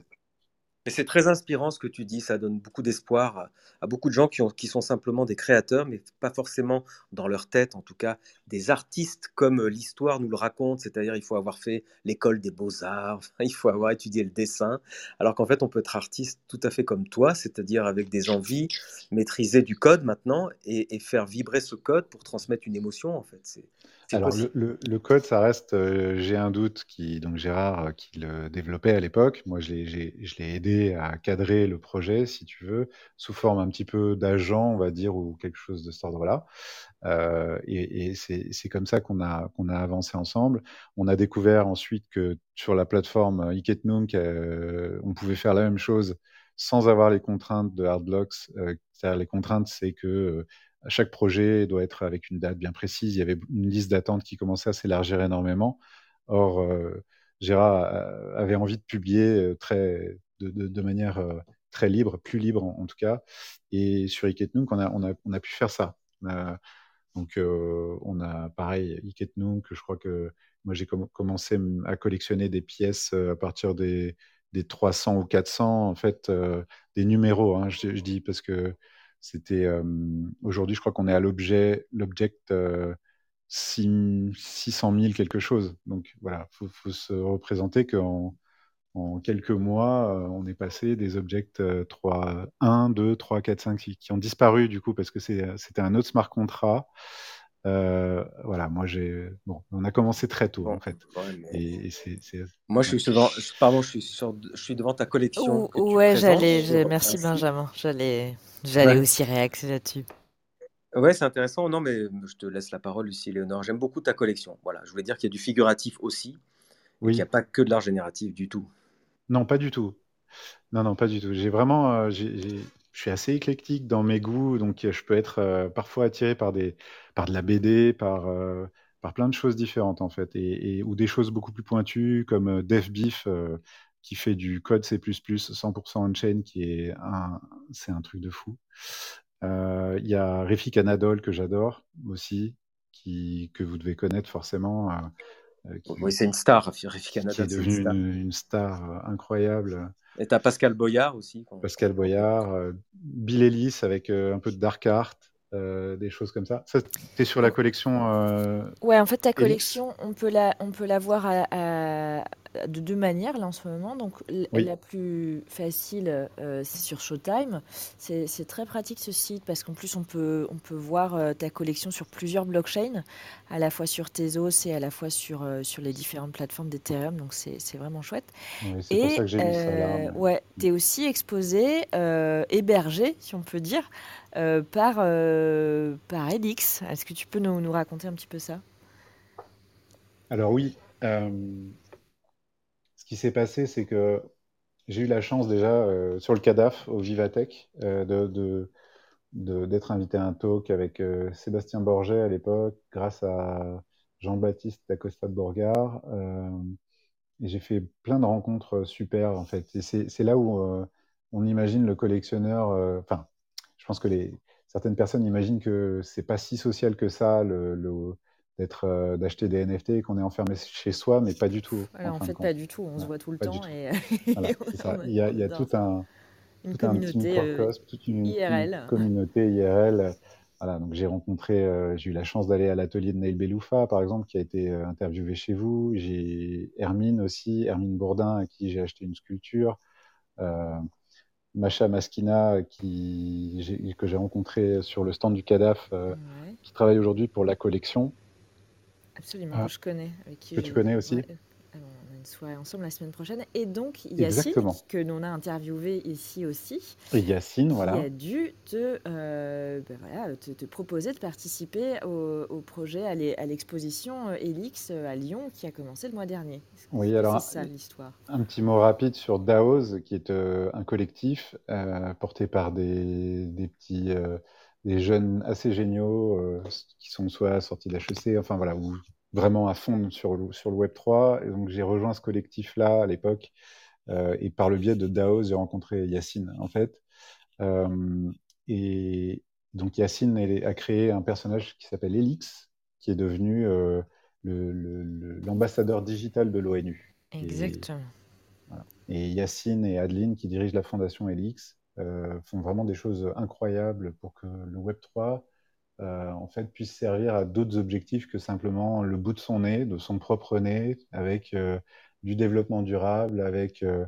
Mais c'est très inspirant ce que tu dis, ça donne beaucoup d'espoir à, beaucoup de gens qui, ont, qui, sont simplement des créateurs, mais pas forcément dans leur tête, en tout cas des artistes comme euh, l'histoire nous le raconte, c'est-à-dire il faut avoir fait l'école des beaux-arts, il faut avoir étudié le dessin, alors qu'en fait on peut être artiste tout à fait comme toi, c'est-à-dire avec des envies, maîtriser du code maintenant et, et, faire vibrer ce code pour transmettre une émotion en fait. Alors le, le, code, ça reste, euh, j'ai un doute, qui, donc Gérard, euh, qui le développait à l'époque. Moi, je l'ai aidé à cadrer le projet, si tu veux, sous forme un petit peu d'agent, on va dire, ou quelque chose de cet ordre-là. Euh, et, et c'est comme ça qu'on a, qu'on a avancé ensemble. On a découvert ensuite que sur la plateforme Iketnunk, euh, on pouvait faire la même chose sans avoir les contraintes de Hardblocks. Euh, C'est-à-dire les contraintes, c'est que chaque projet doit être avec une date bien précise. Il y avait une liste d'attente qui commençait à s'élargir énormément. Or, euh, Gérard euh, avait envie de publier euh, très, de, manière euh, très libre, plus libre en, tout cas. Et sur Iketnunk, on a, on a, on a pu faire ça. Donc, on a pareil, Iketnunk, je crois que moi j'ai comm- commencé à collectionner des pièces à partir des, des 300 ou 400, en fait, des numéros, hein, je dis, parce que c'était. Aujourd'hui, je crois qu'on est à l'objet, l'object euh, 6 600 000 quelque chose. Donc voilà, il faut, faut se représenter qu'en en quelques mois, on est passé des objects euh, 3, 1, 2, 3, 4, 5 qui, qui ont disparu du coup parce que c'était un autre smart contract. Euh, voilà, moi j'ai. Bon, on a commencé très tôt Bon, en fait. ouais, mais Et, et c'est. c'est- Moi, je suis devant, je- pardon, je suis, sur- je suis devant ta collection ouais, j'allais, merci Benjamin. J'allais, j'allais Ouais. aussi réaxer là-dessus. Ouais, c'est intéressant. Non, mais je te laisse la parole, Lucie Léonore. J'aime beaucoup ta collection. Voilà, je voulais dire qu'il y a du figuratif aussi, et qu'il n'y a Oui, pas que de l'art génératif du tout. non, pas du tout. Non, non, pas du tout. J'ai vraiment, euh, je suis assez éclectique dans mes goûts, donc je peux être euh, parfois attiré par des, par de la BD, par, euh, par plein de choses différentes en fait, et, et- ou des choses beaucoup plus pointues comme euh, Def Beef euh, qui fait du code C++ 100% on-chain, qui est un, c'est un truc de fou. Il y a Refik Anadol que j'adore aussi, qui, que vous devez connaître forcément, qui, Oui, c'est une star, Rafik qui est c'est une star. une, une star incroyable. Et t'as Pascal Boyard aussi. Pascal Boyard, euh, Bill Ellis avec euh, un peu de dark art, euh, des choses comme ça. Ça, t'es sur la collection euh, Ouais, en fait, ta collection, on peut la, on peut la voir à- à- de deux manières là en ce moment. Donc, Oui, la plus facile, euh, c'est sur Showtime. C'est très pratique ce site parce qu'en plus, on peut, on peut voir euh, ta collection sur plusieurs blockchains, à la fois sur Tezos et à la fois sur, euh, sur les différentes plateformes d'Ethereum. Donc, c'est vraiment chouette. oui, c'est pour ça Et que j'ai mis ça là. mais- ouais, tu es aussi exposé, hébergé, si on peut dire, par, par Elix. Est-ce que tu peux nous, nous raconter un petit peu ça? Alors oui, qui s'est passé, c'est que j'ai eu la chance déjà euh, sur le CADAF au Vivatech euh, d'être invité à un talk avec euh, Sébastien Borget à l'époque, grâce à Jean-Baptiste Dacosta de Borgard. euh, et j'ai fait plein de rencontres super en fait. Et c'est là où on imagine le collectionneur. Enfin, je pense que certaines personnes imaginent que c'est pas si social que ça le- d'être, euh, d'acheter des NFT et qu'on est enfermé chez soi, mais pas du tout en fait, pas du tout, on se voit tout le temps tout. et, Voilà, et c'est ça. on, Il y a, on il y a adore tout un, Une tout un communauté euh, toute une, communauté IRL. Voilà, donc j'ai rencontré, euh, j'ai eu la chance d'aller à l'atelier de Neil Beloufa, par exemple, qui a été euh, interviewé chez vous. J'ai Hermine aussi, Hermine Bourdin, à qui j'ai acheté une sculpture. Macha Maskina, qui, que j'ai rencontré sur le stand du CADAF, Ouais, qui travaille aujourd'hui pour la collection. Absolument, Ah, je connais, avec qui que tu connais aussi Ouais, alors, on a une soirée ensemble la semaine prochaine. Et donc, Yacine, qui- que l'on a interviewé ici aussi, Et Yacine, qui voilà. a dû te, euh, ben voilà, te, te proposer de participer au, au projet, à l'e- à l'exposition euh, Elix euh, à Lyon qui a commencé le mois dernier. Oui, alors c'est ça l'histoire? Un petit mot rapide sur DAOS, qui est euh, un collectif euh, porté par des, des petits, euh, des jeunes assez géniaux euh, qui sont soit sortis d'HEC, enfin voilà, ou vraiment à fond sur le, sur le Web 3. Et donc j'ai rejoint ce collectif-là à l'époque, euh, et par le biais de DAOS, j'ai rencontré Yacine en fait. Euh, et donc Yacine elle, a créé un personnage qui s'appelle Elix, qui est devenu l'ambassadeur digital de l'ONU. Et Exactement. voilà. Et Yacine et Adeline, qui dirigent la fondation Elix, font vraiment des choses incroyables pour que le Web3 euh, en fait, puisse servir à d'autres objectifs que simplement le bout de son nez, de son propre nez, avec euh, du développement durable, avec euh,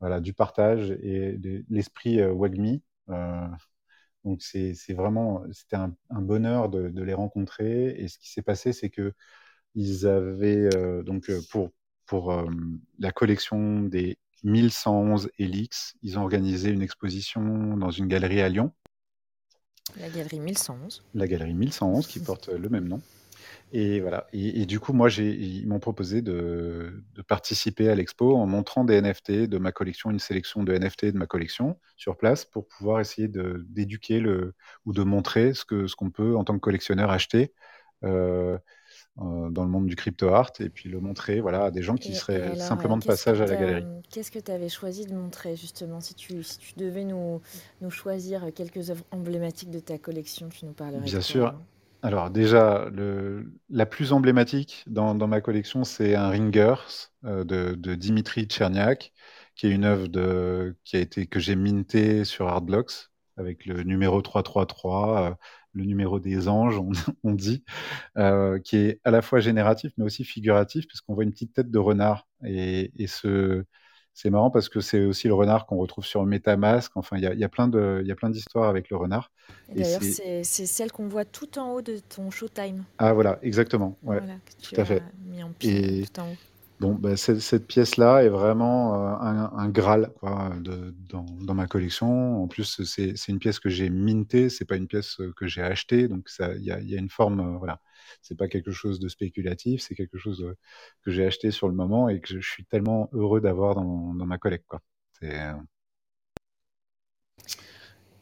voilà, du partage et l'esprit euh, WAGMI. Euh, donc c'est vraiment, c'était un, un bonheur de, de les rencontrer. Et ce qui s'est passé, c'est que ils avaient euh, donc euh, pour pour euh, la collection des 1111 Elix, ils ont organisé une exposition dans une galerie à Lyon, La galerie 1111. la galerie 1111 qui porte le même nom. Et voilà. Et, et du coup, moi, ils m'ont proposé de, de participer à l'expo en montrant des NFT de ma collection, une sélection de NFT de ma collection sur place pour pouvoir essayer d'éduquer ou de montrer ce que, ce qu'on peut en tant que collectionneur acheter. Euh, euh, dans le monde du crypto art et puis le montrer voilà, à des gens qui Et, et seraient alors, simplement euh, de passage à la galerie. qu'est-ce que tu avais choisi de montrer justement? Si tu, si tu devais nous, nous choisir quelques œuvres emblématiques de ta collection, tu nous parlerais Bien sûr. alors Alors déjà, le, la plus emblématique dans, dans ma collection, c'est un Ringers euh, de, de Dimitri Tcherniak, qui est une œuvre de, qui a été, que j'ai minté sur Artblocks avec le numéro 333, euh, le numéro des anges, on, on dit, euh, qui est à la fois génératif mais aussi figuratif, puisqu'on voit une petite tête de renard. Et, et ce, c'est marrant parce que c'est aussi le renard qu'on retrouve sur Metamask. Enfin, il y a, y a plein de, il y a plein d'histoires avec le renard. D'ailleurs, c'est- celle qu'on voit tout en haut de ton Showtime. Ah voilà, exactement. Ouais. Voilà, que tu tout à as fait. mis en pin Et- tout en haut. Bon, bah, cette, pièce-là est vraiment euh, un, un graal quoi, de, dans, dans ma collection. En plus, c'est une pièce que j'ai mintée, c'est pas une pièce que j'ai achetée, donc il y a, y a une forme, euh, voilà. C'est pas quelque chose de spéculatif, c'est quelque chose euh, que j'ai acheté sur le moment et que je, suis tellement heureux d'avoir dans, dans ma collecte. Quoi. Euh,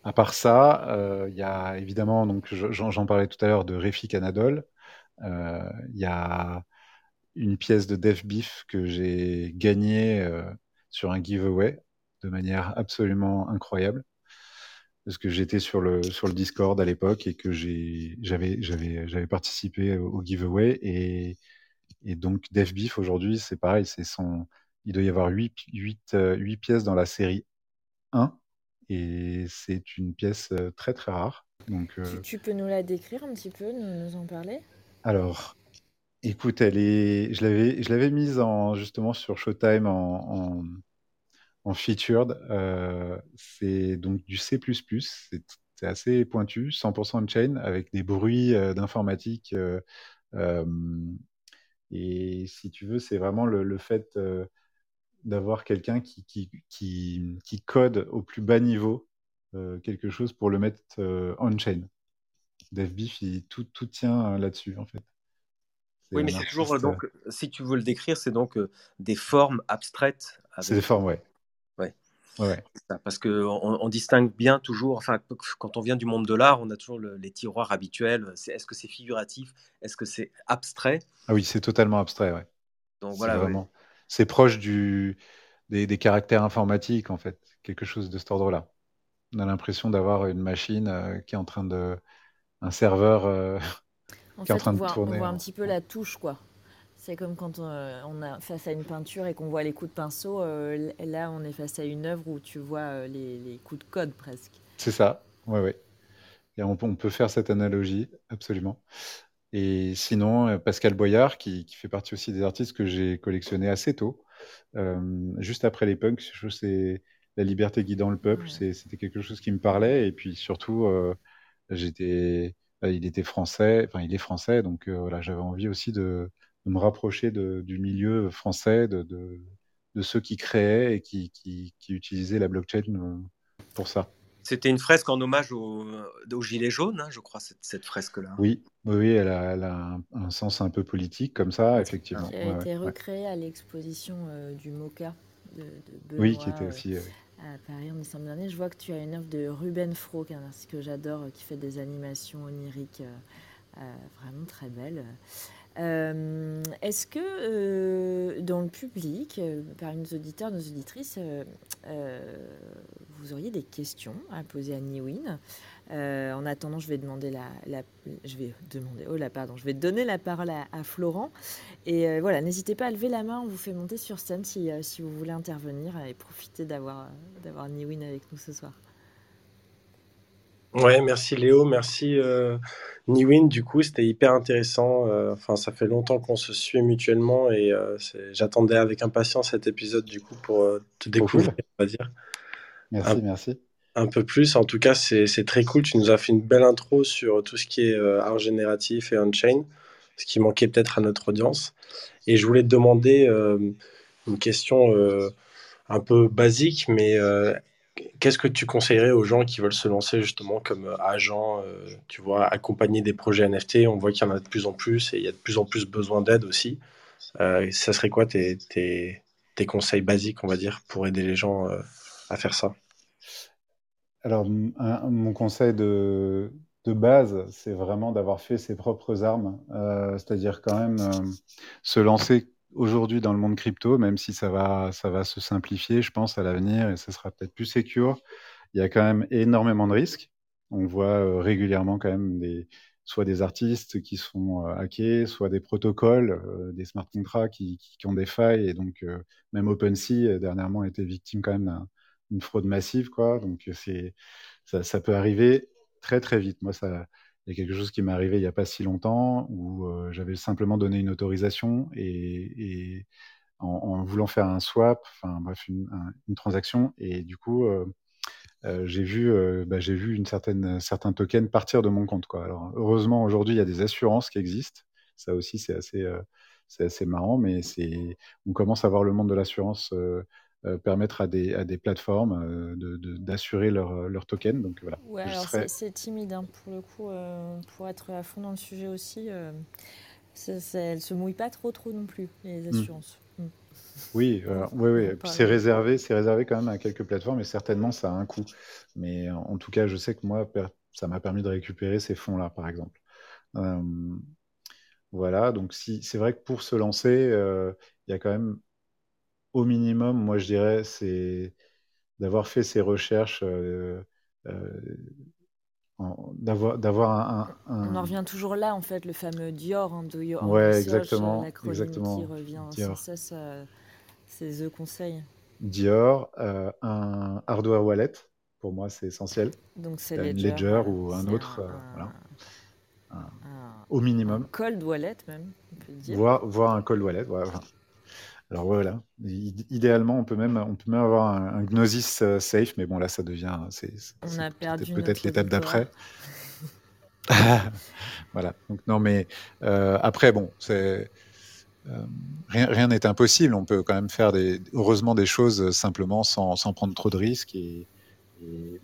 À part ça, il y a évidemment, donc je- j'en parlais tout à l'heure de Réfi Canadol. Il y a une pièce de Def Beef que j'ai gagnée euh, sur un giveaway de manière absolument incroyable. Parce que j'étais sur le, sur le Discord à l'époque et que j'ai- j'avais j'avais- j'avais participé au, au giveaway. Et, et donc, Def Beef aujourd'hui, c'est pareil, c'est son, il doit y avoir 8, pièces dans la série 1. Et c'est une pièce euh, très très rare. Donc, euh, Tu, tu peux nous la décrire un petit peu, nous, nous en parler? Alors, écoute, elle est, je l'avais, je l'avais mise en, justement sur Showtime en, en, featured. Euh, c'est donc du C++, c'est assez pointu, 100% on-chain, avec des bruits euh, d'informatique. euh, et si tu veux, c'est vraiment le, fait d'avoir quelqu'un qui, qui, qui, code au plus bas niveau quelque chose pour le mettre on-chain. DevBeef, tout, tout tient là-dessus, en fait. Oui, mais c'est toujours, artiste, donc, si tu veux le décrire, c'est donc euh, des formes abstraites. euh, C'est des formes, ouais. Ouais. Ouais, ouais. ça, Parce qu'on on distingue bien toujours, enfin, quand on vient du monde de l'art, on a toujours le- les tiroirs habituels. Est-ce que c'est figuratif Est-ce que c'est abstrait? Ah oui, c'est totalement abstrait, ouais. Donc voilà, ouais. vraiment. C'est proche du, des, des caractères informatiques, en fait. Quelque chose de cet ordre-là. On a l'impression d'avoir une machine euh, qui est en train de. Un serveur. euh, En qui est en fait, train on de voit, on un petit peu la touche, quoi. C'est comme quand euh, on a face à une peinture et qu'on voit les coups de pinceau. euh, là, on est face à une œuvre où tu vois euh, les, les coups de code presque. C'est ça, ouais. Et on, peut- on peut faire cette analogie, absolument. Et sinon, Pascal Boyard, qui, qui fait partie aussi des artistes que j'ai collectionnés assez tôt, euh, juste après les punks, je trouve que c'est la liberté guidant le peuple, Ouais. c'était quelque chose qui me parlait. Et puis surtout, euh, j'étais, il était français, enfin il est français, donc euh, voilà, j'avais envie aussi de, de me rapprocher de- du milieu français, de, de, de ceux qui créaient et qui, qui, qui utilisaient la blockchain euh, pour ça. C'était une fresque en hommage au, au gilet jaune, hein, je crois, cette, cette fresque-là. Oui, oui, elle a, elle a un, un sens un peu politique comme ça, effectivement. Qui a été ouais, ouais. recréé à l'exposition euh, du MoCA de, de Benoît Oui, qui était euh, aussi. euh, à Paris en décembre dernier. Je vois que tu as une œuvre de Ruben Fro, qui est un artiste que j'adore, euh, qui fait des animations oniriques euh, euh, vraiment très belles. Est-ce que dans le public, parmi nos auditeurs, nos auditrices, vous auriez des questions à poser à Niwin? Euh, En attendant, je vais demander la, la- je vais demander, oh là, pardon, je vais donner la parole à, à Florent. Et euh, voilà, n'hésitez pas à lever la main, on vous fait monter sur scène si, euh, si vous voulez intervenir et profiter d'avoir d'avoir Niwin avec nous ce soir. Ouais, merci Léo, merci euh, Niwin. Du coup, c'était hyper intéressant. Euh, Enfin, ça fait longtemps qu'on se suit mutuellement et euh, j'attendais avec impatience cet épisode du coup pour euh, te découvrir, cool. on va dire, Merci, un, merci. Un peu plus. En tout cas, c'est très cool. Tu nous as fait une belle intro sur tout ce qui est euh, art génératif et on-chain, ce qui manquait peut-être à notre audience. Et je voulais te demander euh, une question euh, un peu basique, mais qu'est-ce que tu conseillerais aux gens qui veulent se lancer justement comme euh, tu vois, accompagner des projets NFT? On voit qu'il y en a de plus en plus et il y a de plus en plus besoin d'aide aussi. Ça serait quoi tes, conseils basiques, on va dire, pour aider les gens à faire ça? Alors, mon conseil de, base, c'est vraiment d'avoir fait ses propres armes, euh, c'est-à-dire quand même euh, se lancer aujourd'hui dans le monde crypto, même si ça va, ça va se simplifier, je pense, à l'avenir, et ce sera peut-être plus secure. Il y a quand même énormément de risques. On voit euh, régulièrement quand même des, soit des artistes qui sont hackés, soit des protocoles, des smart contracts qui, qui, ont des failles, et donc même OpenSea dernièrement a été victime quand même d'une fraude massive, quoi. Donc c'est ça, peut arriver très très vite. Moi, ça, il y a quelque chose qui m'est arrivé il n'y a pas si longtemps où euh, j'avais simplement donné une autorisation et, en, voulant faire un swap, enfin bref, une, une, transaction, et du coup, euh, euh, j'ai vu, bah, j'ai vu une certaine, certains tokens partir de mon compte. Quoi. Alors, heureusement, aujourd'hui, il y a des assurances qui existent. Ça aussi, c'est assez, c'est assez marrant, mais c'est, on commence à voir le monde de l'assurance euh, permettre à des, à des plateformes euh, d'assurer leur, leur, token. Donc voilà. Ouais, c'est timide hein, pour le coup, euh, pour être à fond dans le sujet aussi. elles ne se mouillent pas trop trop non plus, les hmm. assurances. Hmm. Oui, oui, oui. c'est réservé, c'est réservé quand même à quelques plateformes et certainement ça a un coût. Mais en tout cas, je sais que moi, ça m'a permis de récupérer ces fonds-là, par exemple. voilà, donc si c'est vrai que pour se lancer, il y a quand même au minimum, moi je dirais, c'est d'avoir fait ces recherches, euh, euh, d'avoir, d'avoir un, On en revient toujours là, en fait, le fameux Dior, hein, do your Ouais, exactement, exactement. qui revient Dior. ça, c'est The Conseil. Dior, euh, un hardware wallet, pour moi c'est essentiel. Donc c'est Ledger, Ledger ou un autre, voilà. au minimum. cold wallet même, on peut dire. Voir, voir un cold wallet. Alors voilà, idéalement, on peut même, on peut même avoir un, Gnosis euh, safe, mais bon, là, ça devient. C'est, a perdu peut-être l'étape d'après. voilà. Donc, non, mais euh, après, bon, c'est. Euh, rien n'est impossible. On peut quand même faire des, heureusement des choses simplement sans, sans prendre trop de risques. Et,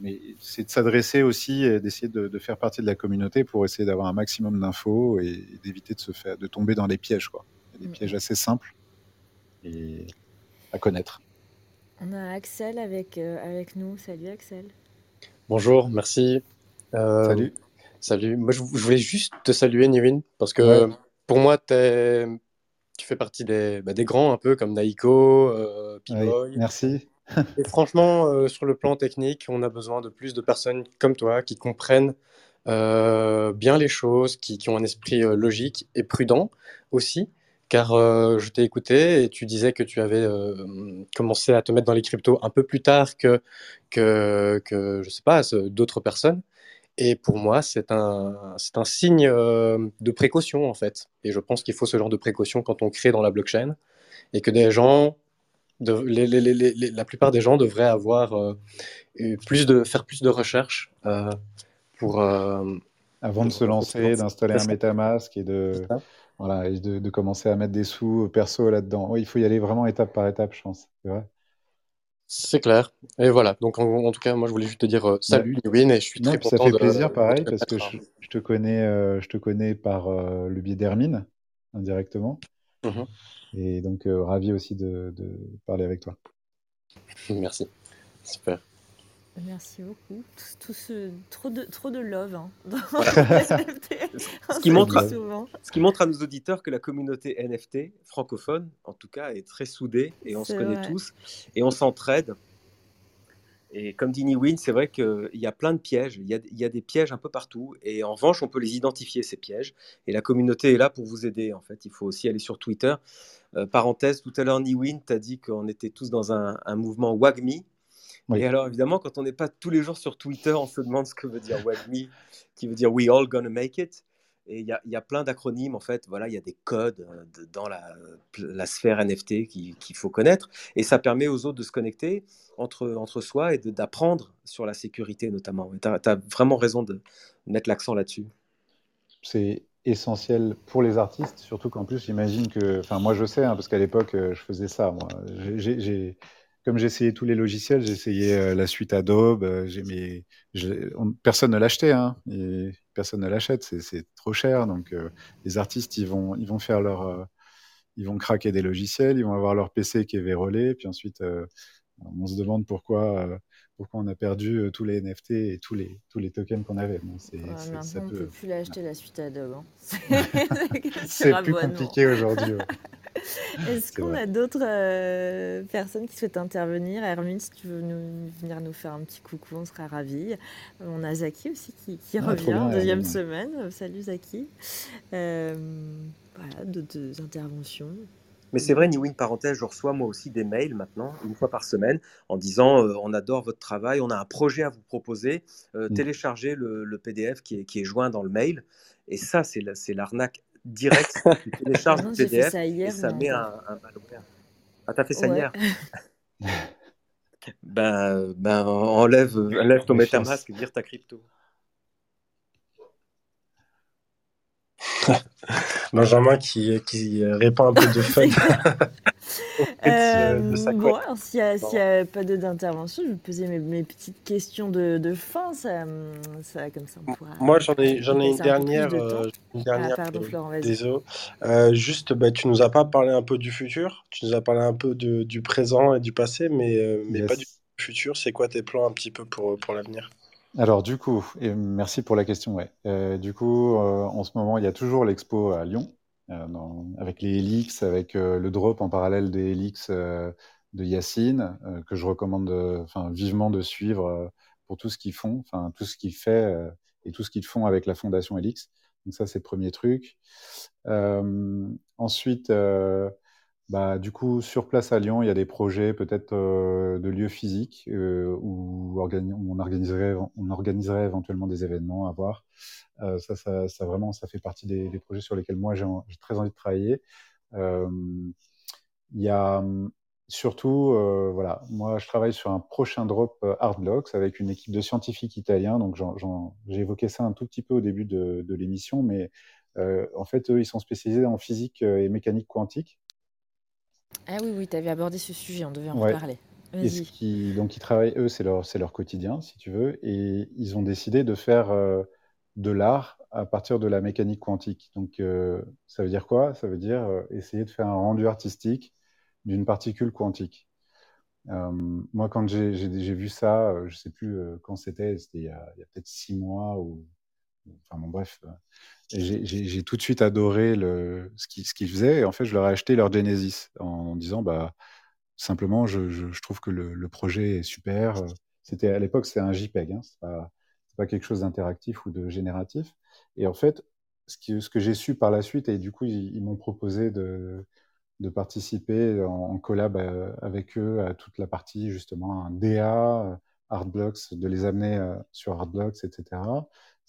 mais c'est de s'adresser aussi et d'essayer de, de, faire partie de la communauté pour essayer d'avoir un maximum d'infos et, d'éviter de se faire, de tomber dans des pièges. Quoi. Il y a des mm. pièges assez simples et à connaître. On a Axel avec, euh, avec nous. Salut Axel. Bonjour, merci. Euh, salut. Salut. Moi, je, voulais juste te saluer, Niwin, parce que pour moi, es, tu fais partie des, bah, des, grands, un peu comme Naiko, euh, P-Boy. merci. Et franchement, euh, sur le plan technique, on a besoin de plus de personnes comme toi qui comprennent bien les choses, qui, qui ont un esprit logique et prudent aussi car euh, je t'ai écouté et tu disais que tu avais euh, commencé à te mettre dans les cryptos un peu plus tard que, que, que je sais pas, d'autres personnes. Et pour moi, c'est un, c'est un signe euh, de précaution, en fait. Et je pense qu'il faut ce genre de précaution quand on crée dans la blockchain. Et que des gens, de, les, les, les, la plupart des gens devraient avoir plus de, faire plus de recherches pour. Avant de se lancer, d'installer un MetaMask et de voilà, et de, commencer à mettre des sous perso là-dedans. il faut y aller vraiment étape par étape, je pense. C'est vrai. C'est clair. Et voilà. Donc, en, tout cas, moi, je voulais juste te dire euh, salut, Win, et je suis très content. Ça fait plaisir, pareil, parce que je, te connais, euh, je te connais par euh, le biais d'Hermine, indirectement. Mhm. Et donc, ravi aussi de parler avec toi. Merci. Super. Merci beaucoup. Tout, ce, trop, de, trop de love. Hein, ce, qui montre à, ce qui montre à nos auditeurs que la communauté NFT francophone, en tout cas, est très soudée et on se connaît tous et on s'entraide. Et comme dit Niwin, c'est vrai qu'il y a plein de pièges. Il y, a, il y, a, des pièges un peu partout. Et en revanche, on peut les identifier, ces pièges. Et la communauté est là pour vous aider. En fait, il faut aussi aller sur Twitter. Euh, parenthèse, tout à l'heure, Niwin, tu as dit qu'on était tous dans un, un mouvement WAGMI. Et alors, évidemment, quand on n'est pas tous les jours sur Twitter, on se demande ce que veut dire WebMe, qui veut dire We all gonna make it. Et il y, y, a plein d'acronymes, en fait. Voilà, il y a des codes euh, dans la, la sphère NFT qu'il faut connaître. Et ça permet aux autres de se connecter entre, entre soi et d'apprendre sur la sécurité, notamment. Tu as, as, vraiment raison de mettre l'accent là-dessus. C'est essentiel pour les artistes, surtout qu'en plus, j'imagine que. Enfin, moi, je sais, hein, parce qu'à l'époque, euh, je faisais ça. J'ai comme j'essayais tous les logiciels, j'essayais euh, la suite Adobe, euh, mes, personne ne l'achetait, hein, personne ne l'achète, c'est trop cher. Donc euh, les artistes, ils vont, ils vont faire leur, ils vont craquer des logiciels, ils vont avoir leur PC qui est vérolé, puis ensuite on se demande pourquoi pourquoi on a perdu euh, tous les NFT et tous les, tous les tokens qu'on avait. Bon, c'est, Ouais, maintenant, ça on ne peut- peut plus l'acheter la suite Adobe. hein. C'est plus compliqué aujourd'hui. ouais. Est-ce qu'on a d'autres euh, personnes qui souhaitent intervenir? Hermine, si tu veux nous, venir nous faire un petit coucou, on sera ravis. On a Zaki aussi qui, qui Ah, revient, bien, deuxième Hermine. semaine. Salut Zaki. Euh, voilà, d'autres interventions. Mais c'est vrai, Niwin, parenthèse, je reçois moi aussi des mails maintenant, une fois par semaine, en disant euh, on adore votre travail, on a un projet à vous proposer, euh, Mm. téléchargez le, le PDF qui est, qui est joint dans le mail. Et ça, c'est la- c'est l'arnaque directe. tu télécharges Ah non, le j'ai fait PDF ça hier et ça met un, un malware. Ah, t'as fait ça Ouais. hier? Ben, ben, enlève, enlève ton. MetaMask et vire ta crypto. Benjamin qui, qui répand un peu de fun. Euh, de sa bon, s'il n'y a, a pas d'intervention, je vais poser mes, mes petites questions de, de fin. Ça, ça, comme ça, on pourra Moi, j'en ai, j'en ai une dernière. de euh, une Ah, dernière pardon, euh, Florent, vas-y. désolé. Euh, juste, bah, tu nous as pas parlé un peu du futur. Tu nous as parlé un peu de- du présent et du passé, mais, euh, mais pas du futur. C'est quoi tes plans un petit peu pour, pour l'avenir? Alors du coup, et merci pour la question. Ouais. Euh, du coup, euh, en ce moment, il y a toujours l'expo à Lyon, euh, dans- avec les Helix, avec euh, le drop en parallèle des Helix euh, de Yacine, euh, que je recommande vivement de suivre pour tout ce qu'ils font, enfin tout ce qu'il fait et tout ce qu'ils font avec la fondation Helix. Donc ça, c'est le premier truc. Ensuite, bah, du coup, sur place à Lyon, il y a des projets peut-être euh, de lieux physiques euh, où, on, organiserait, on éventuellement des événements à voir. Euh, ça, ça, vraiment, ça fait partie des, projets sur lesquels moi j'ai très envie de travailler. Il y a hum, surtout, voilà, moi je travaille sur un prochain drop Artblocks avec une équipe de scientifiques italiens. Donc j'ai évoqué ça un tout petit peu au début de, de l'émission, mais en fait, eux, ils sont spécialisés en physique et mécanique quantique. Ah oui, oui, tu avais abordé ce sujet, on devait en Ouais. reparler. Et ce Vas-y. qui, donc ils travaillent, eux, c'est leur, c'est leur quotidien, si tu veux, et ils ont décidé de faire euh, de l'art à partir de la mécanique quantique. Donc euh, ça veut dire quoi? Ça veut dire euh, essayer de faire un rendu artistique d'une particule quantique. Euh, moi, quand j'ai j'ai- j'ai vu ça, euh, je sais plus euh, quand c'était, c'était il y a, il y a peut-être six mois ou, enfin bon, bref, euh, j'ai tout de suite adoré ce qu'ils qu'ils faisaient. Et en fait, je leur ai acheté leur Genesis en disant, bah Simplement, je, trouve que le, projet est super. Euh, C'était à l'époque, c'est un JPEG, hein, c'est pas, quelque chose d'interactif ou de génératif. Et en fait, ce, que j'ai su par la suite, et du coup, ils, m'ont proposé de, participer en, en collab euh, avec eux à toute la partie justement un DA, Artblocks, de les amener sur Artblocks, etc.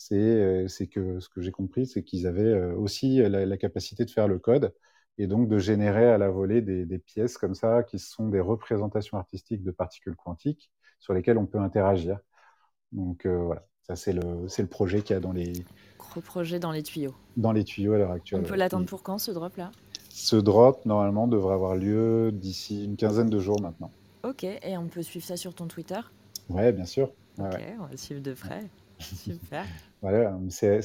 C'est que ce que j'ai compris, c'est qu'ils avaient aussi la, la capacité de faire le code et donc de générer à la volée des, des pièces comme ça qui sont des représentations artistiques de particules quantiques sur lesquelles on peut interagir. Donc euh, voilà, ça c'est le, le projet qu'il y a dans les, Gros projet dans les tuyaux. dans les tuyaux à l'heure On actuelle. peut ouais. l'attendre pour quand ce drop là Ce drop, normalement, devrait avoir lieu d'ici une quinzaine de jours maintenant. Ok, et on peut suivre ça sur ton Twitter? Ouais, bien sûr. Ouais, Ok, ouais. on va suivre de près. Super. Voilà, c'est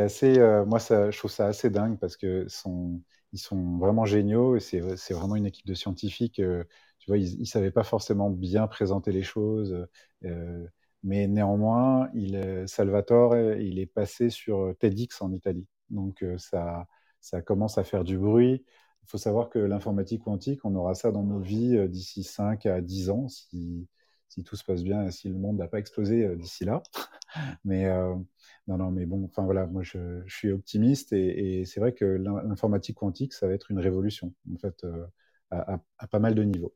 assez. euh, moi, ça, je trouve ça assez dingue parce que sont, ils sont vraiment géniaux et c'est vraiment une équipe de scientifiques. euh, tu vois, ils ne savaient pas forcément bien présenter les choses, euh, mais néanmoins, il, Salvatore, il est passé sur TEDx en Italie. Donc, ça, ça commence à faire du bruit. Il faut savoir que l'informatique quantique, on aura ça dans nos vies d'ici 5 à 10 ans, si, si tout se passe bien et si le monde n'a pas explosé euh, d'ici là. Mais euh, non, non, mais bon, enfin voilà, moi je, je suis optimiste et, et c'est vrai que l'in- l'informatique quantique, ça va être une révolution, en fait, euh, à, à- à pas mal de niveaux.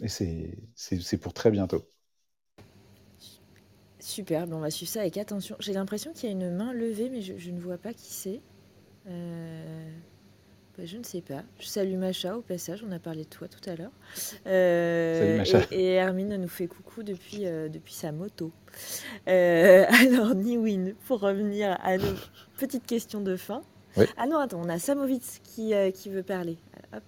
Et c'est pour très bientôt. Super, bon, on va suivre ça avec attention. J'ai l'impression qu'il y a une main levée, mais je, je ne vois pas qui c'est. Euh, bah, je ne sais pas. Je salue Macha au passage, on a parlé de toi tout à l'heure. Euh, Salut, Macha. Et, et Hermine nous fait coucou depuis, euh, depuis sa moto. Euh, alors, Niwin, pour revenir à nos petites questions de fin. Oui. Ah non, attends, on a Samovitz qui, euh, qui veut parler. Hop.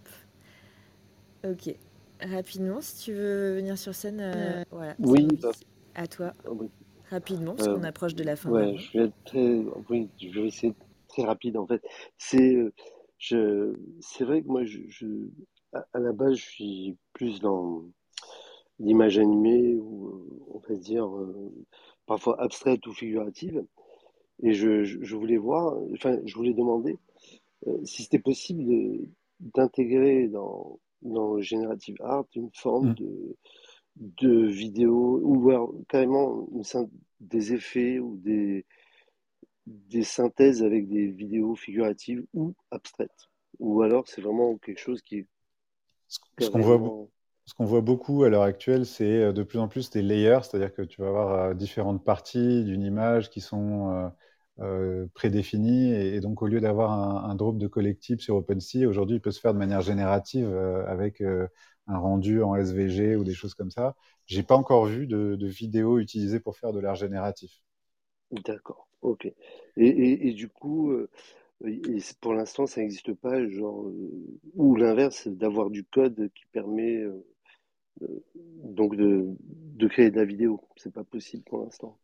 Ok. Rapidement, si tu veux venir sur scène. euh, voilà. Oui, bah, À toi. oui. Rapidement, parce Euh, qu'on approche de la fin. Ouais, je vais être très, oui, je vais essayer de- très rapide en fait. C'est, euh, c'est vrai que moi, je, je- à, la base, je suis plus dans, d'images animées ou on va dire euh, parfois abstraites ou figuratives. Et je, je- voulais voir, enfin, je voulais demander euh, si c'était possible d'intégrer dans, dans le Generative Art une forme Mm. de, de vidéo ou alors carrément une des effets ou des, des synthèses avec des vidéos figuratives ou abstraites. Ou alors c'est vraiment quelque chose qui est Ce qu'on voit, carrément... ce qu'on voit beaucoup à l'heure actuelle, c'est euh, de plus en plus des layers, c'est-à-dire que tu vas avoir euh, différentes parties d'une image qui sont euh, prédéfinies, et, et donc au lieu d'avoir un, un drop de collectibles sur OpenSea, aujourd'hui il peut se faire de manière générative euh, avec euh, un rendu en SVG ou des choses comme ça. J'ai pas encore vu de, de vidéos utilisées pour faire de l'art génératif. D'accord, ok. Et, et, et du coup, euh, et pour l'instant, ça n'existe pas, genre, euh, ou l'inverse, d'avoir du code qui permet euh, donc de, de créer de la vidéo. C'est pas possible pour l'instant.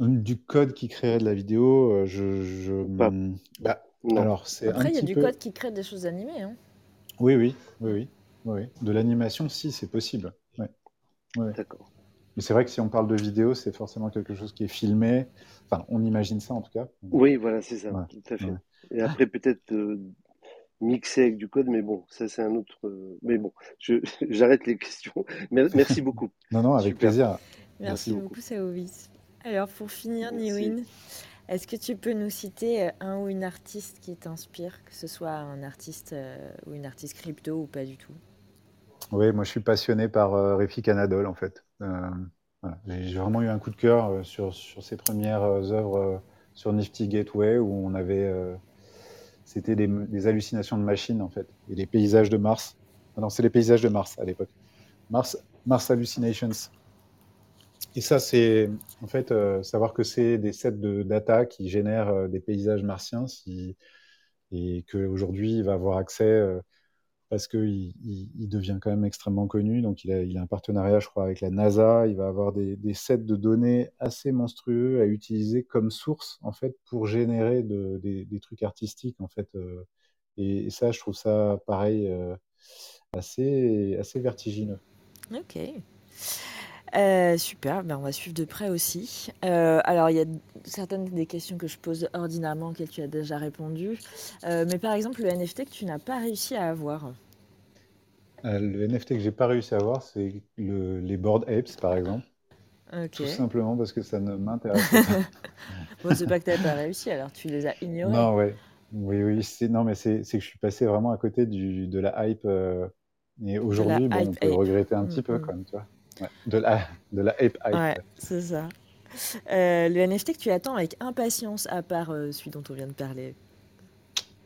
Du code qui créerait de la vidéo, je, je- Pas, bah, alors Après, il y a du peu. code qui crée des choses animées. Hein. Oui, oui, oui, oui, oui. oui. De l'animation, si, c'est possible. Ouais. Ouais. D'accord. Mais c'est vrai que si on parle de vidéo, c'est forcément quelque chose qui est filmé. Enfin, on imagine ça en tout cas. Oui, voilà, c'est ça, Ouais, tout à fait. ouais. Et après, peut-être euh, mixer avec du code, mais bon, ça c'est un autre. euh, Mais bon, j'arrête les questions. Mer- Merci beaucoup. Non, non, avec Super. plaisir. Merci Merci beaucoup. beaucoup, Saovis. Alors, pour finir. Niwin, est-ce que tu peux nous citer euh, un ou une artiste qui t'inspire, que ce soit un artiste euh, ou une artiste crypto ou pas du tout? Oui, moi je suis passionné par euh, Refik Anadol en fait. Euh. J'ai vraiment eu un coup de cœur euh, sur, sur ses premières euh, œuvres sur Nifty Gateway où on avait. C'était des, des hallucinations de machines en fait. Et les paysages de Mars. Ah non, c'est les paysages de Mars à l'époque. Mars, Mars Hallucinations. Et ça, c'est en fait savoir que c'est des sets de data qui génèrent des paysages martiens si, et qu'aujourd'hui il va avoir accès parce qu'il il, devient quand même extrêmement connu. Donc il a, un partenariat, je crois, avec la NASA. Il va avoir des, sets de données assez monstrueux à utiliser comme source en fait pour générer de, des, trucs artistiques en fait. euh. et, et ça, je trouve ça pareil euh, assez, assez vertigineux. Ok. Euh, super, ben on va suivre de près aussi. Euh, alors, il y a certaines des questions que je pose ordinairement auxquelles tu as déjà répondu. Euh, mais par exemple, le NFT que tu n'as pas réussi à avoir. Le NFT que j'ai pas réussi à avoir, c'est le, les Bored Apes, par exemple. Ok. Tout simplement parce que ça ne m'intéresse pas. Bon, c'est pas que tu n'as pas réussi, alors tu les as ignorés. Non, ouais. Oui, oui, c'est non, mais c'est c'est que je suis passé vraiment à côté du, de la hype. et aujourd'hui, bon, on peut le regretter un petit peu mm. quand même, tu vois. Ouais, de la, de la ape hype. Ouais, c'est ça. Euh, le NFT que tu attends avec impatience, à part euh, celui dont on vient de parler.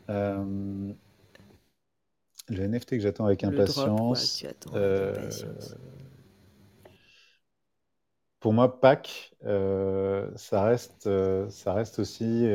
Euh, le NFT que j'attends avec Le drop, quoi, impatience. avec pour moi, Pac, euh, ça reste, ça reste aussi.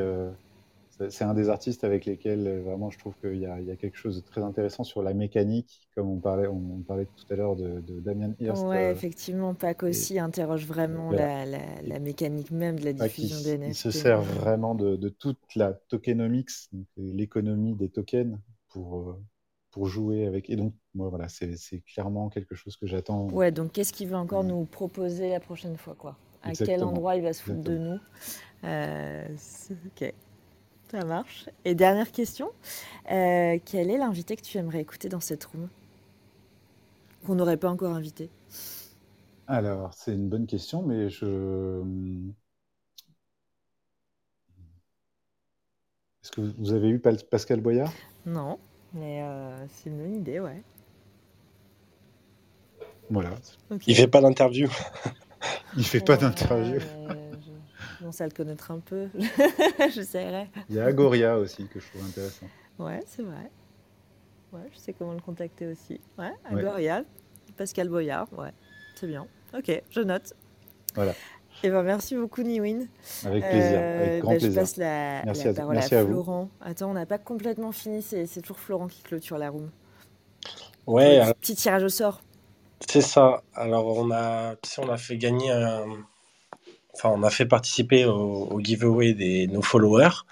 Euh, c'est un des artistes avec lesquels euh, vraiment je trouve qu'il y a, il y a quelque chose de très intéressant sur la mécanique, comme on parlait, on, on parlait tout à l'heure de, de Damien Hirst. Ouais, euh, effectivement, Pac aussi interroge vraiment la, la- la mécanique même de la il, diffusion des il se NFT. sert vraiment de, de toute la tokenomics, donc l'économie des tokens, pour, euh, pour jouer avec. Et donc, moi, voilà, c'est clairement quelque chose que j'attends. Ouais, donc qu'est-ce qu'il va encore euh, nous proposer la prochaine fois, quoi? À quel endroit il va se foutre de nous? Euh, ok, ça marche. Et dernière question, euh, quel est l'invité que tu aimerais écouter dans cette room qu'on n'aurait pas encore invité? Alors, c'est une bonne question, mais je. Est-ce que vous avez eu Pascal Boyard? Non, mais euh, c'est une bonne idée, ouais. Voilà. Ok. Il fait pas d'interview. Il fait pas d'interview. mais je je commence à le connaître un peu. J'essaierai. Il y a Agoria aussi que je trouve intéressant. Ouais, c'est vrai. Ouais, je sais comment le contacter aussi. Ouais, Ouais. Agorial, Pascal Boyard, ouais, c'est bien. Ok, je note. Voilà. Et ben merci beaucoup Niwin. Avec plaisir, Euh, avec grand ben, je plaisir. passe la, Merci la à, parole merci à à vous. Florent. Attends, on n'a pas complètement fini, c'est c'est toujours Florent qui clôture la room. Ouais, alors, petit tirage au sort. c'est ça. Alors, on a, tu sais, on a fait gagner un, enfin, on a fait participer au, au giveaway des nos followers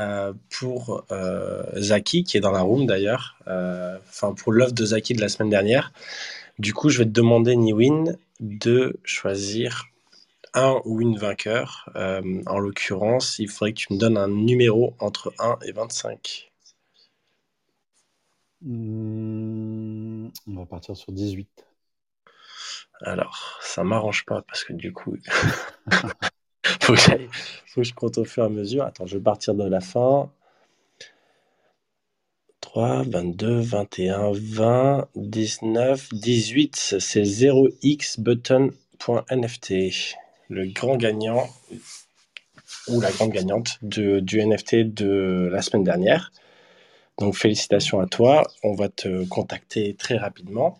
euh, pour euh, Zaki, qui est dans la room d'ailleurs. Euh, Enfin, pour l'œuvre de Zaki de la semaine dernière. Du coup, je vais te demander, Niwin, de choisir un ou une vainqueur. En l'occurrence, il faudrait que tu me donnes un numéro entre 1 et 25. Hmm, on va partir sur 18. Alors, ça m'arrange pas parce que du coup, faut, que faut que je compte au fur et à mesure. Attends, je vais partir de la fin. 3, 22, 21, 20, 19, 18. C'est 0xbutton.nft. Le grand gagnant ou la grande gagnante de- du NFT de la semaine dernière. Donc félicitations à toi. On va te contacter très rapidement.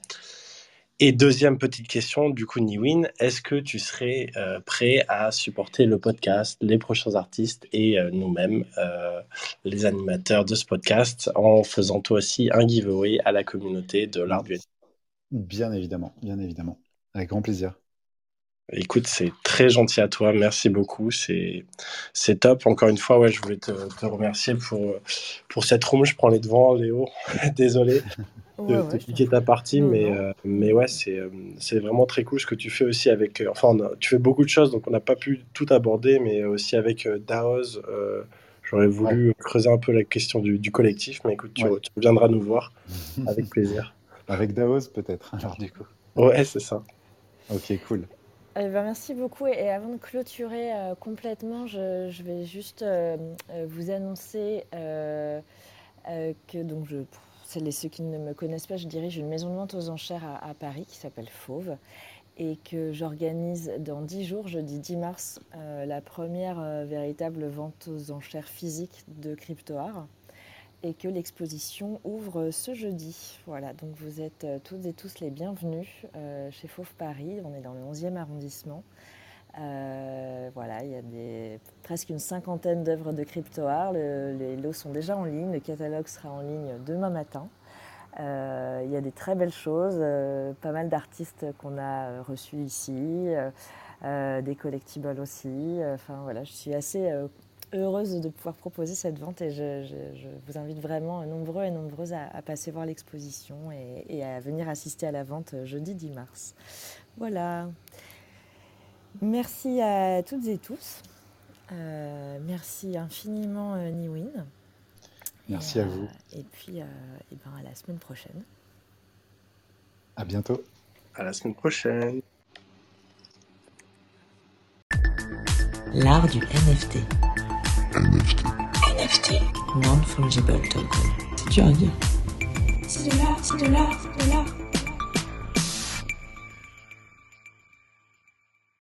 Et deuxième petite question, du coup, Niwin, est-ce que tu serais euh, prêt à supporter le podcast, les prochains artistes et euh, nous-mêmes, euh, les animateurs de ce podcast, en faisant toi aussi un giveaway à la communauté de l'art du Bien évidemment, bien évidemment. Avec grand plaisir. Écoute, c'est très gentil à toi, merci beaucoup, c'est c'est top. Encore une fois, ouais, je voulais te, te remercier pour, pour cette room. Je prends les devants, Léo, désolé de Ouais, piquer ta partie, Non, mais, non. euh, mais ouais, c'est c'est vraiment très cool ce que tu fais aussi avec. euh, enfin, a- tu fais beaucoup de choses, donc on n'a pas pu tout aborder, mais aussi avec euh, Daoz. euh, J'aurais voulu creuser un peu la question du, du collectif, mais écoute, tu, Ouais. tu reviendras nous voir avec plaisir. Avec Daos peut-être, alors du coup. Ouais, c'est ça. Ok, cool. Eh ben, merci beaucoup. Et avant de clôturer euh, complètement, je, vais juste euh, euh, vous annoncer que donc je, pour celles et ceux qui ne me connaissent pas, je dirige une maison de vente aux enchères à, Paris qui s'appelle Fauve et que j'organise dans 10 jours, jeudi 10 mars, la première véritable vente aux enchères physique de CryptoArt et que l'exposition ouvre ce jeudi. Voilà, donc vous êtes euh, toutes et tous les bienvenus euh, chez Fauve Paris. On est dans le 11e arrondissement. Euh, voilà, il y a presque une cinquantaine d'œuvres de crypto-art. Le- les lots sont déjà en ligne. Le catalogue sera en ligne demain matin. Il y a des très belles choses, pas mal d'artistes qu'on a reçus ici, des collectibles aussi. Enfin voilà, je suis assez heureuse de pouvoir proposer cette vente et je, je- je vous invite vraiment nombreux et nombreuses à, à passer voir l'exposition et, et à venir assister à la vente euh, jeudi 10 mars. Voilà. Merci à toutes et tous. Euh, merci infiniment euh, Niwin. Merci Et, à euh, vous. Et puis euh, eh ben, à la semaine prochaine. À bientôt. À la semaine prochaine. L'art du NFT. NFT. Non-fungible token. C'est dur à dire. C'est de l'art, c'est de l'art, c'est de l'art.